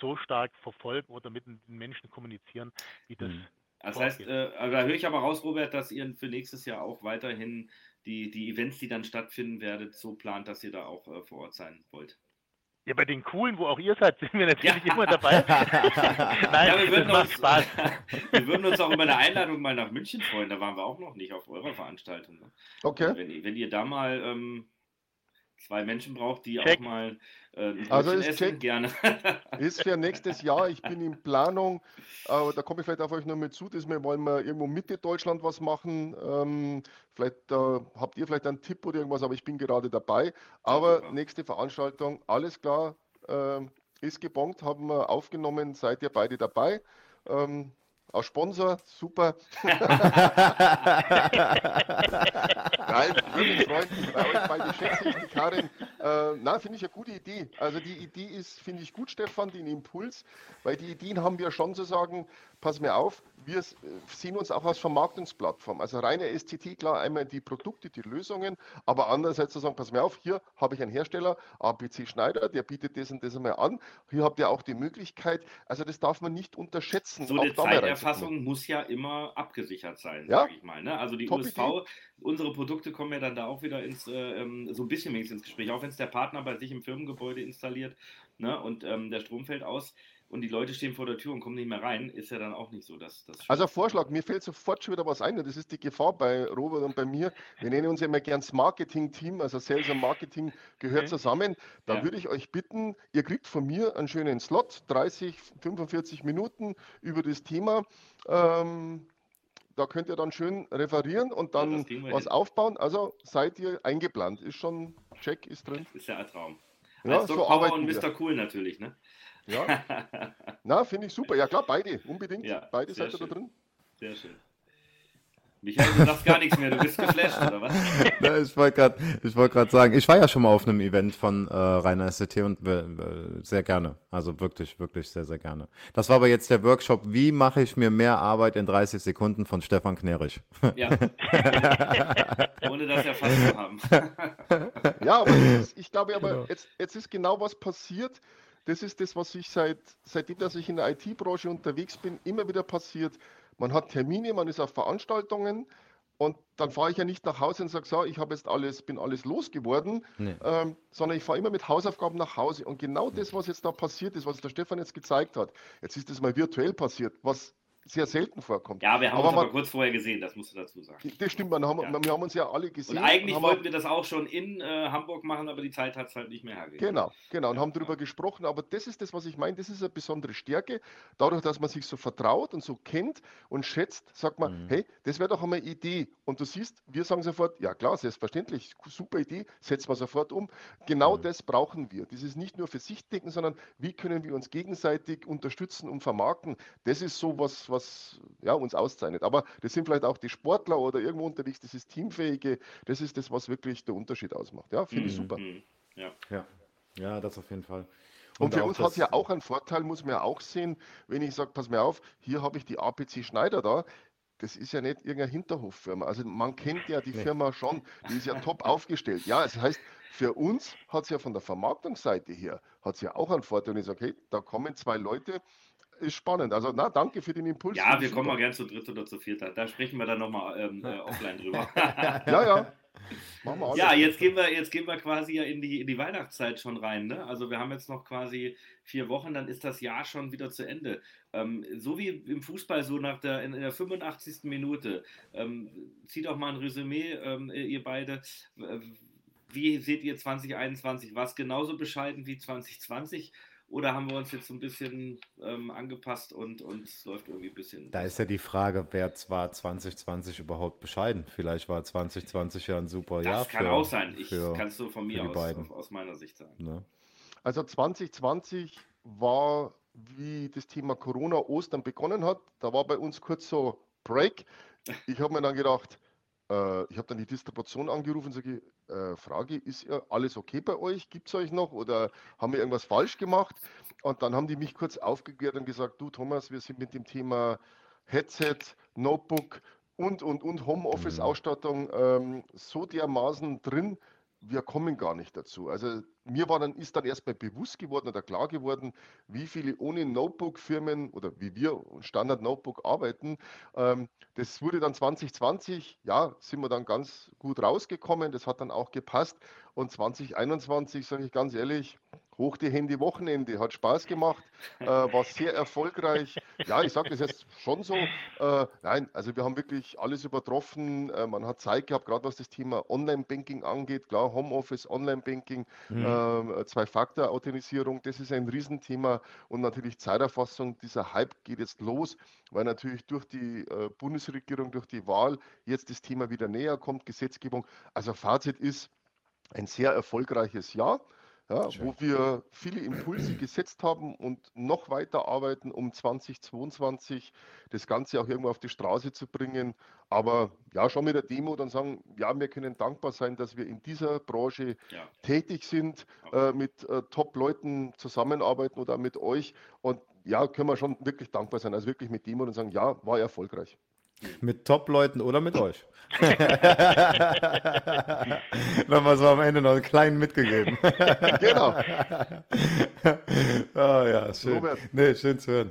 [SPEAKER 4] so stark verfolgen oder mit den Menschen kommunizieren, wie das. Mhm.
[SPEAKER 2] Das heißt, äh, also da höre ich aber raus, Robert, dass ihr für nächstes Jahr auch weiterhin die, die Events, die dann stattfinden werdet, so plant, dass ihr da auch äh, vor Ort sein wollt.
[SPEAKER 4] Ja, bei den coolen, wo auch ihr seid, sind wir natürlich ja. immer dabei.
[SPEAKER 2] Nein, ja, wir das macht uns, Spaß. wir würden uns auch über eine Einladung mal nach München freuen. Da waren wir auch noch nicht auf eurer Veranstaltung. Ne?
[SPEAKER 3] Okay.
[SPEAKER 2] Wenn, wenn, ihr da mal ähm, zwei Menschen braucht, die check. auch mal
[SPEAKER 3] äh, also ist essen, check, gerne. ist für nächstes Jahr. Ich bin in Planung. Äh, da komme ich vielleicht auf euch noch mit zu, dass wir wollen wir irgendwo Mitte Deutschland was machen. Ähm, vielleicht äh, habt ihr vielleicht einen Tipp oder irgendwas, aber ich bin gerade dabei. Aber ja, nächste Veranstaltung, alles klar, äh, ist gebongt, haben wir aufgenommen, seid ihr beide dabei. Ähm, auch Sponsor, super. Nein, würde mich freuen, bei euch beide schätze ich die Karin Äh, na, finde ich eine gute Idee. Also die Idee ist, finde ich gut, Stefan, den Impuls, weil die Ideen haben wir schon zu sagen, pass mir auf, wir sehen uns auch als Vermarktungsplattform. Also reine STT, klar, einmal die Produkte, die Lösungen, aber andererseits zu sagen, pass mir auf, hier habe ich einen Hersteller, ABC Schneider, der bietet das und das einmal an. Hier habt ihr auch die Möglichkeit, also das darf man nicht unterschätzen.
[SPEAKER 2] So eine Zeiterfassung muss ja immer abgesichert sein, ja? sage ich mal. Ne? Also die Top USV, Idee. unsere Produkte kommen ja dann da auch wieder ins, äh, ähm, so ein bisschen wenigstens ins Gespräch, auch wenn es der Partner bei sich im Firmengebäude installiert ne? und ähm, der Strom fällt aus und die Leute stehen vor der Tür und kommen nicht mehr rein, ist ja dann auch nicht so. Dass, dass
[SPEAKER 3] also Vorschlag, mir fällt sofort schon wieder was ein und das ist die Gefahr bei Robert und bei mir. Wir nennen uns ja immer gern das Marketing-Team, also Sales und Marketing gehört okay. zusammen. Da ja. würde ich euch bitten, ihr kriegt von mir einen schönen Slot, 30, 45 Minuten über das Thema. Ähm, da könnt ihr dann schön referieren und dann ja, was hin. aufbauen. Also seid ihr eingeplant. Ist schon, Check ist drin.
[SPEAKER 2] Ist ja ein Traum. Ja, Als Doc so Power und Mr. Cool natürlich, ne?
[SPEAKER 3] Ja. Na, finde ich super. Ja, klar, beide, unbedingt. Ja, beide seid ihr da drin. Sehr schön.
[SPEAKER 2] Michael, du sagst gar nichts mehr, du bist geflasht, oder was? Ja,
[SPEAKER 5] ich wollte gerade wollt sagen, ich war ja schon mal auf einem Event von äh, Rainer SCT und äh, sehr gerne. Also wirklich, wirklich sehr, sehr gerne. Das war aber jetzt der Workshop, wie mache ich mir mehr Arbeit in 30 Sekunden von Stefan Knerich. Ja.
[SPEAKER 2] Ohne das erfasst zu haben.
[SPEAKER 3] ja, aber ist, ich glaube aber, genau. jetzt, jetzt ist genau was passiert, das ist das, was ich seit, seitdem, dass ich in der IT-Branche unterwegs bin, immer wieder passiert. Man hat Termine, man ist auf Veranstaltungen und dann fahre ich ja nicht nach Hause und sage, so, ich habe jetzt alles, bin alles losgeworden, nee. ähm, sondern ich fahre immer mit Hausaufgaben nach Hause. Und genau das, was jetzt da passiert ist, was der Stefan jetzt gezeigt hat, jetzt ist das mal virtuell passiert, was sehr selten vorkommt.
[SPEAKER 2] Ja, wir haben aber uns aber man, kurz vorher gesehen, das musst du dazu sagen.
[SPEAKER 3] Das stimmt, man haben, ja. wir haben uns ja alle gesehen.
[SPEAKER 2] Und eigentlich und wollten wir das auch schon in äh, Hamburg machen, aber die Zeit hat es halt nicht mehr hergegeben.
[SPEAKER 3] Genau, genau, und ja. haben darüber gesprochen. Aber das ist das, was ich meine, das ist eine besondere Stärke. Dadurch, dass man sich so vertraut und so kennt und schätzt, sagt man, mhm. hey, das wäre doch einmal eine Idee. Und du siehst, wir sagen sofort, ja klar, selbstverständlich, super Idee, setzen wir sofort um. Genau mhm. das brauchen wir. Das ist nicht nur für sich denken, sondern wie können wir uns gegenseitig unterstützen und vermarkten. Das ist so was, was ja, uns auszeichnet. Aber das sind vielleicht auch die Sportler oder irgendwo unterwegs, das ist Teamfähige, das ist das, was wirklich der Unterschied ausmacht. Ja, finde ich mhm. super.
[SPEAKER 5] Ja. ja. ja, das auf jeden Fall.
[SPEAKER 3] Und, und für uns hat es ja auch einen Vorteil, muss man ja auch sehen, wenn ich sage, pass mir auf, hier habe ich die APC Schneider da, das ist ja nicht irgendeine Hinterhoffirma. Also man kennt ja die nee. Firma schon, die ist ja top aufgestellt. Ja, das heißt, für uns hat es ja von der Vermarktungsseite her, hat es ja auch einen Vorteil. Und ich sage, hey, da kommen zwei Leute, ist spannend. Also, na, danke für den Impuls.
[SPEAKER 2] Ja, wir kommen mal gern zu dritt oder zu viert. Da sprechen wir dann nochmal ähm, äh, offline drüber.
[SPEAKER 3] ja, ja.
[SPEAKER 2] ja, jetzt gehen, wir, jetzt gehen wir quasi ja in die, in die Weihnachtszeit schon rein. Ne? Also wir haben jetzt noch quasi vier Wochen, dann ist das Jahr schon wieder zu Ende. Ähm, so wie im Fußball, so nach der, in, der 85. Minute. Ähm, zieht auch mal ein Resümee, ähm, ihr beide. Wie seht ihr 2021? War es genauso bescheiden wie 2020? Oder haben wir uns jetzt so ein bisschen ähm, angepasst und, es läuft irgendwie ein bisschen.
[SPEAKER 5] Da ist ja die Frage, wer war 2020 überhaupt bescheiden? Vielleicht war 2020 ja ein super das Jahr.
[SPEAKER 2] Das kann für, auch sein. Ich kann es so von mir aus, aus, aus, meiner Sicht sagen. Ne?
[SPEAKER 3] Also 2020 war, wie das Thema Corona Ostern begonnen hat, da war bei uns kurz so Break. Ich habe mir dann gedacht, äh, ich habe dann die Distribution angerufen und sage, äh, Frage, ist alles okay bei euch? Gibt es euch noch oder haben wir irgendwas falsch gemacht? Und dann haben die mich kurz aufgeklärt und gesagt, du Thomas, wir sind mit dem Thema Headset, Notebook und, und, und Homeoffice-Ausstattung ähm, so dermaßen drin, wir kommen gar nicht dazu. Also mir war dann, ist dann erstmal bewusst geworden oder klar geworden, wie viele ohne Notebook-Firmen oder wie wir Standard-Notebook arbeiten. Ähm, das wurde dann 2020, ja, sind wir dann ganz gut rausgekommen. Das hat dann auch gepasst. Und 2021, sage ich ganz ehrlich, hoch die Hände Wochenende, hat Spaß gemacht, äh, war sehr erfolgreich. Ja, ich sage das jetzt schon so. Äh, nein, also wir haben wirklich alles übertroffen. Äh, man hat Zeit gehabt, gerade was das Thema Online-Banking angeht. Klar, Homeoffice, Online-Banking, mhm. Ähm, Zwei-Faktor-Authentisierung, das ist ein Riesenthema. Und natürlich Zeiterfassung. Dieser Hype geht jetzt los, weil natürlich durch die äh, Bundesregierung, durch die Wahl jetzt das Thema wieder näher kommt, Gesetzgebung. Also Fazit ist, ein sehr erfolgreiches Jahr. Ja, wo wir viele Impulse gesetzt haben und noch weiter arbeiten, um 2022 das Ganze auch irgendwo auf die Straße zu bringen. Aber ja, schon mit der Demo dann sagen, ja, wir können dankbar sein, dass wir in dieser Branche ja. tätig sind, äh, mit äh, Top-Leuten zusammenarbeiten oder mit euch. Und ja, können wir schon wirklich dankbar sein. Also wirklich mit Demo und sagen, ja, war erfolgreich.
[SPEAKER 5] Mit Top-Leuten oder mit euch? Nochmal so am Ende noch einen kleinen mitgegeben. genau. oh ja, schön. Robert. Nee, schön zu hören.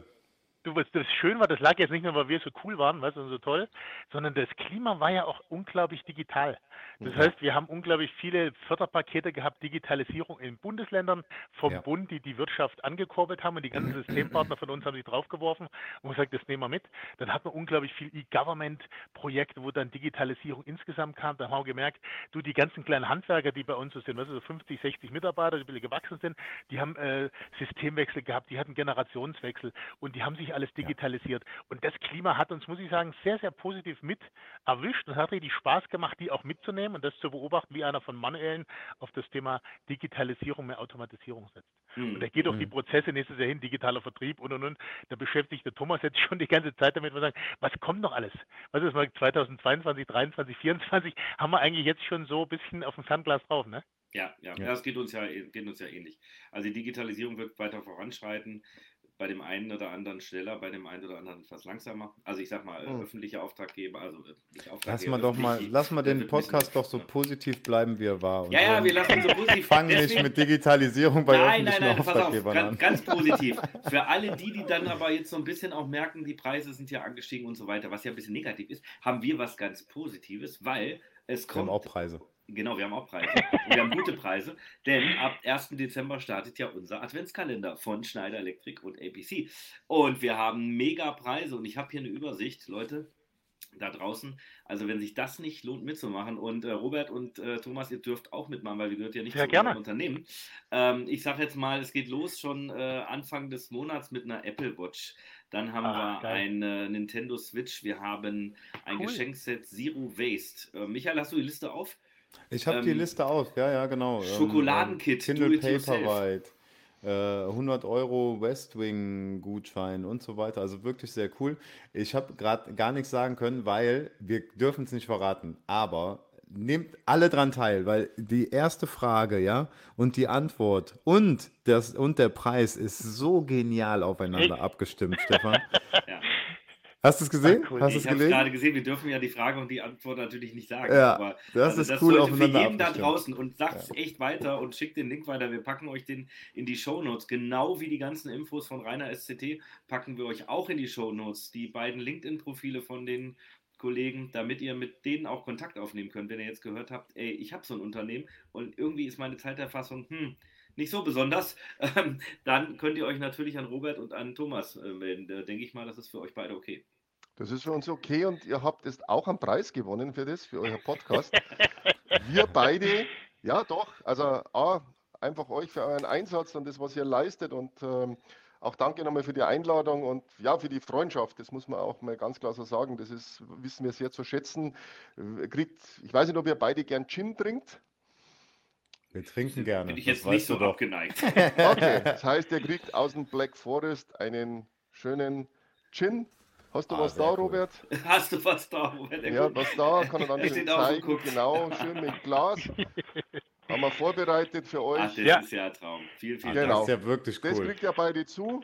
[SPEAKER 4] Du, was das schön war, das lag jetzt nicht nur, weil wir so cool waren, weißt du, so toll, sondern das Klima war ja auch unglaublich digital. Das mhm. heißt, wir haben unglaublich viele Förderpakete gehabt, Digitalisierung in Bundesländern vom ja. Bund, die die Wirtschaft angekurbelt haben und die ganzen Systempartner von uns haben sich draufgeworfen und gesagt, das nehmen wir mit. Dann hat man unglaublich viel E-Government-Projekte, wo dann Digitalisierung insgesamt kam. Da haben wir gemerkt, du, die ganzen kleinen Handwerker, die bei uns so sind, weißt du, so 50, 60 Mitarbeiter, die ein bisschen gewachsen sind, die haben äh, Systemwechsel gehabt, die hatten Generationswechsel und die haben sich alles digitalisiert. Ja. Und das Klima hat uns, muss ich sagen, sehr, sehr positiv mit erwischt und hat richtig Spaß gemacht, die auch mitzunehmen und das zu beobachten, wie einer von manuellen auf das Thema Digitalisierung, mehr Automatisierung setzt. Mhm. Und er geht auch die hm. Prozesse nächstes Jahr hin, digitaler Vertrieb und und und. Da beschäftigt der Thomas jetzt schon die ganze Zeit damit, wir sagen, was kommt noch alles? Was ist mal 2022, 2023, 2024? Haben wir eigentlich jetzt schon so ein bisschen auf dem Fernglas drauf, ne?
[SPEAKER 2] Ja, ja, ja, das geht uns ja, geht uns ja ähnlich. Also die Digitalisierung wird weiter voranschreiten bei dem einen oder anderen schneller, bei dem einen oder anderen etwas langsamer. Also ich sag mal, oh. öffentliche Auftraggeber, also
[SPEAKER 5] nicht Auftraggeber. Lass mal doch mal, lass mal den Podcast doch so positiv bleiben, wie er war.
[SPEAKER 2] ja, ja, wir lassen so positiv.
[SPEAKER 5] Fangen nicht mit Digitalisierung bei nein, öffentlichen nein, nein, Auftraggebern
[SPEAKER 2] pass auf, ganz, ganz positiv. Für alle die, die dann aber jetzt so ein bisschen auch merken, die Preise sind ja angestiegen und so weiter, was ja ein bisschen negativ ist, haben wir was ganz Positives, weil es kommt.
[SPEAKER 5] Wir haben auch Preise.
[SPEAKER 2] Genau, wir haben auch Preise. Und wir haben gute Preise, denn ab 1. Dezember startet ja unser Adventskalender von Schneider Electric und APC. Und wir haben mega Preise und ich habe hier eine Übersicht, Leute, da draußen. Also wenn sich das nicht lohnt mitzumachen und äh, Robert und äh, Thomas, ihr dürft auch mitmachen, weil wir gehört ja nicht
[SPEAKER 4] ja, zu unserem
[SPEAKER 2] Unternehmen. Ähm, ich sage jetzt mal, es geht los schon äh, Anfang des Monats mit einer Apple Watch. Dann haben ah, wir eine Nintendo Switch, wir haben ein cool. Geschenkset Zero Waste. Äh, Michael, hast du die Liste auf?
[SPEAKER 5] Ich habe ähm, die Liste auf, ja, ja, genau.
[SPEAKER 2] Ähm, Schokoladenkit,
[SPEAKER 5] ähm, Kindle Paperwhite, äh, 100 Euro Westwing Gutschein und so weiter. Also wirklich sehr cool. Ich habe gerade gar nichts sagen können, weil wir dürfen es nicht verraten. Aber nehmt alle dran teil, weil die erste Frage, ja, und die Antwort und, das, und der Preis ist so genial aufeinander abgestimmt, Stefan. Ja. Hast du es gesehen?
[SPEAKER 2] Cool. Hast ich habe es gerade gesehen. Wir dürfen ja die Frage und die Antwort natürlich nicht sagen.
[SPEAKER 5] Ja, aber das also ist das cool
[SPEAKER 2] für jeden da draußen und sagt es ja. echt weiter und schickt den Link weiter. Wir packen euch den in die Show Notes. Genau wie die ganzen Infos von Rainer SCT packen wir euch auch in die Show Notes. Die beiden LinkedIn-Profile von den Kollegen, damit ihr mit denen auch Kontakt aufnehmen könnt, wenn ihr jetzt gehört habt, ey, ich habe so ein Unternehmen und irgendwie ist meine Zeiterfassung, hm, nicht so besonders, ähm, dann könnt ihr euch natürlich an Robert und an Thomas äh, melden. Da denke ich mal, das ist für euch beide okay.
[SPEAKER 3] Das ist für uns okay und ihr habt jetzt auch einen Preis gewonnen für das, für euer Podcast. Wir beide, ja doch, also A, einfach euch für euren Einsatz und das, was ihr leistet und ähm, auch danke nochmal für die Einladung und ja, für die Freundschaft. Das muss man auch mal ganz klar so sagen. Das ist, wissen wir sehr zu schätzen. Kriegt, ich weiß nicht, ob ihr beide gern Gin trinkt.
[SPEAKER 5] Wir trinken gerne.
[SPEAKER 2] Bin ich jetzt das nicht so abgeneigt.
[SPEAKER 3] Okay, das heißt, ihr kriegt aus dem Black Forest einen schönen Gin. Hast du ah, was da, cool. Robert?
[SPEAKER 2] Hast du was da, Robert?
[SPEAKER 3] Ja, was da, kann er dann schön zeigen. Genau, schön mit Glas. Haben wir vorbereitet für euch. Ach, das
[SPEAKER 2] ja. ist ja ein Traum. Viel, viel
[SPEAKER 3] genau.
[SPEAKER 5] Das ist ja wirklich cool.
[SPEAKER 3] Das kriegt ihr beide zu,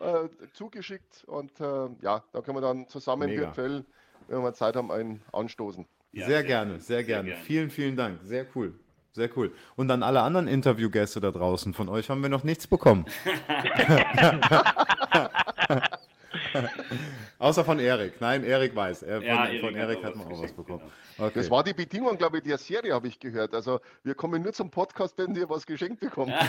[SPEAKER 3] äh, zugeschickt und äh, ja, da können wir dann zusammen Mega. virtuell, wenn wir Zeit haben, einen anstoßen.
[SPEAKER 5] Ja, sehr, sehr, gerne, sehr, gerne. Sehr gerne. Vielen, vielen Dank. Sehr cool. Sehr cool. Und an alle anderen Interviewgäste da draußen, von euch haben wir noch nichts bekommen. Außer von Erik. Nein, Erik weiß. Er, von, ja, Erik von Erik hat, man auch was bekommen.
[SPEAKER 3] Genau. Okay. Das war die Bedingung, glaube ich, der Serie, habe ich gehört. Also wir kommen nur zum Podcast, wenn ihr was geschenkt bekommt.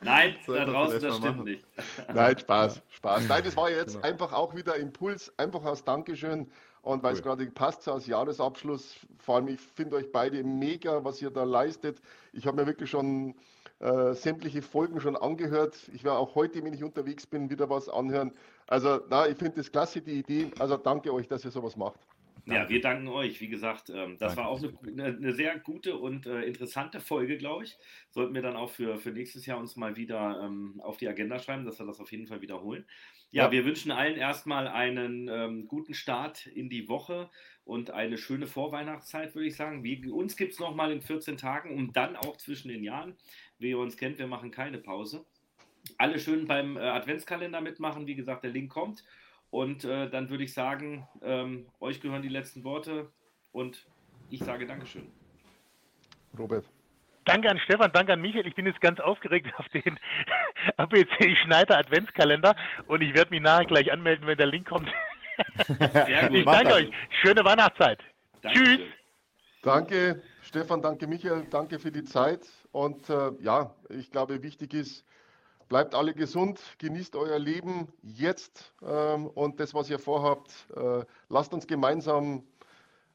[SPEAKER 2] Nein, da draußen, das stimmt machen. nicht.
[SPEAKER 3] Nein, Spaß, Spaß. Nein, das war jetzt genau. einfach auch wieder Impuls, einfach als Dankeschön und weil cool. es gerade passt so als Jahresabschluss, vor allem ich finde euch beide mega, was ihr da leistet. Ich habe mir wirklich schon äh, sämtliche Folgen schon angehört. Ich werde auch heute, wenn ich unterwegs bin, wieder was anhören. Also, na, ich finde das klasse, die Idee. Also danke euch, dass ihr sowas macht.
[SPEAKER 2] Ja, wir danken euch. Wie gesagt, ähm, das Danke. war auch eine, eine, sehr gute und äh, interessante Folge, glaube ich. Sollten wir dann auch für, für nächstes Jahr uns mal wieder ähm, auf die Agenda schreiben, dass wir das auf jeden Fall wiederholen. Ja, ja. wir wünschen allen erstmal einen ähm, guten Start in die Woche und eine schöne Vorweihnachtszeit, würde ich sagen. Wie, uns gibt es nochmal in 14 Tagen und dann auch zwischen den Jahren. Wie ihr uns kennt, wir machen keine Pause. Alle schön beim äh, Adventskalender mitmachen. Wie gesagt, der Link kommt. Und äh, dann würde ich sagen, ähm, euch gehören die letzten Worte und ich sage Dankeschön.
[SPEAKER 3] Robert.
[SPEAKER 4] Danke an Stefan, danke an Michael. Ich bin jetzt ganz aufgeregt auf den ABC Schneider Adventskalender und ich werde mich nachher gleich anmelden, wenn der Link kommt. Sehr gut. Ich danke euch. Schöne Weihnachtszeit. Danke. Tschüss.
[SPEAKER 3] Danke, Stefan, danke, Michael, danke für die Zeit. Und äh, ja, ich glaube, wichtig ist, bleibt alle gesund, genießt euer Leben jetzt ähm, und das, was ihr vorhabt, äh, lasst uns gemeinsam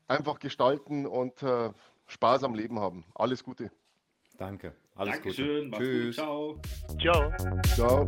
[SPEAKER 3] einfach gestalten und äh, Spaß am Leben haben. Alles Gute.
[SPEAKER 5] Danke. Alles
[SPEAKER 2] Dankeschön.
[SPEAKER 5] Gute.
[SPEAKER 2] Tschüss. Gut.
[SPEAKER 4] Ciao.
[SPEAKER 3] Ciao. Ciao.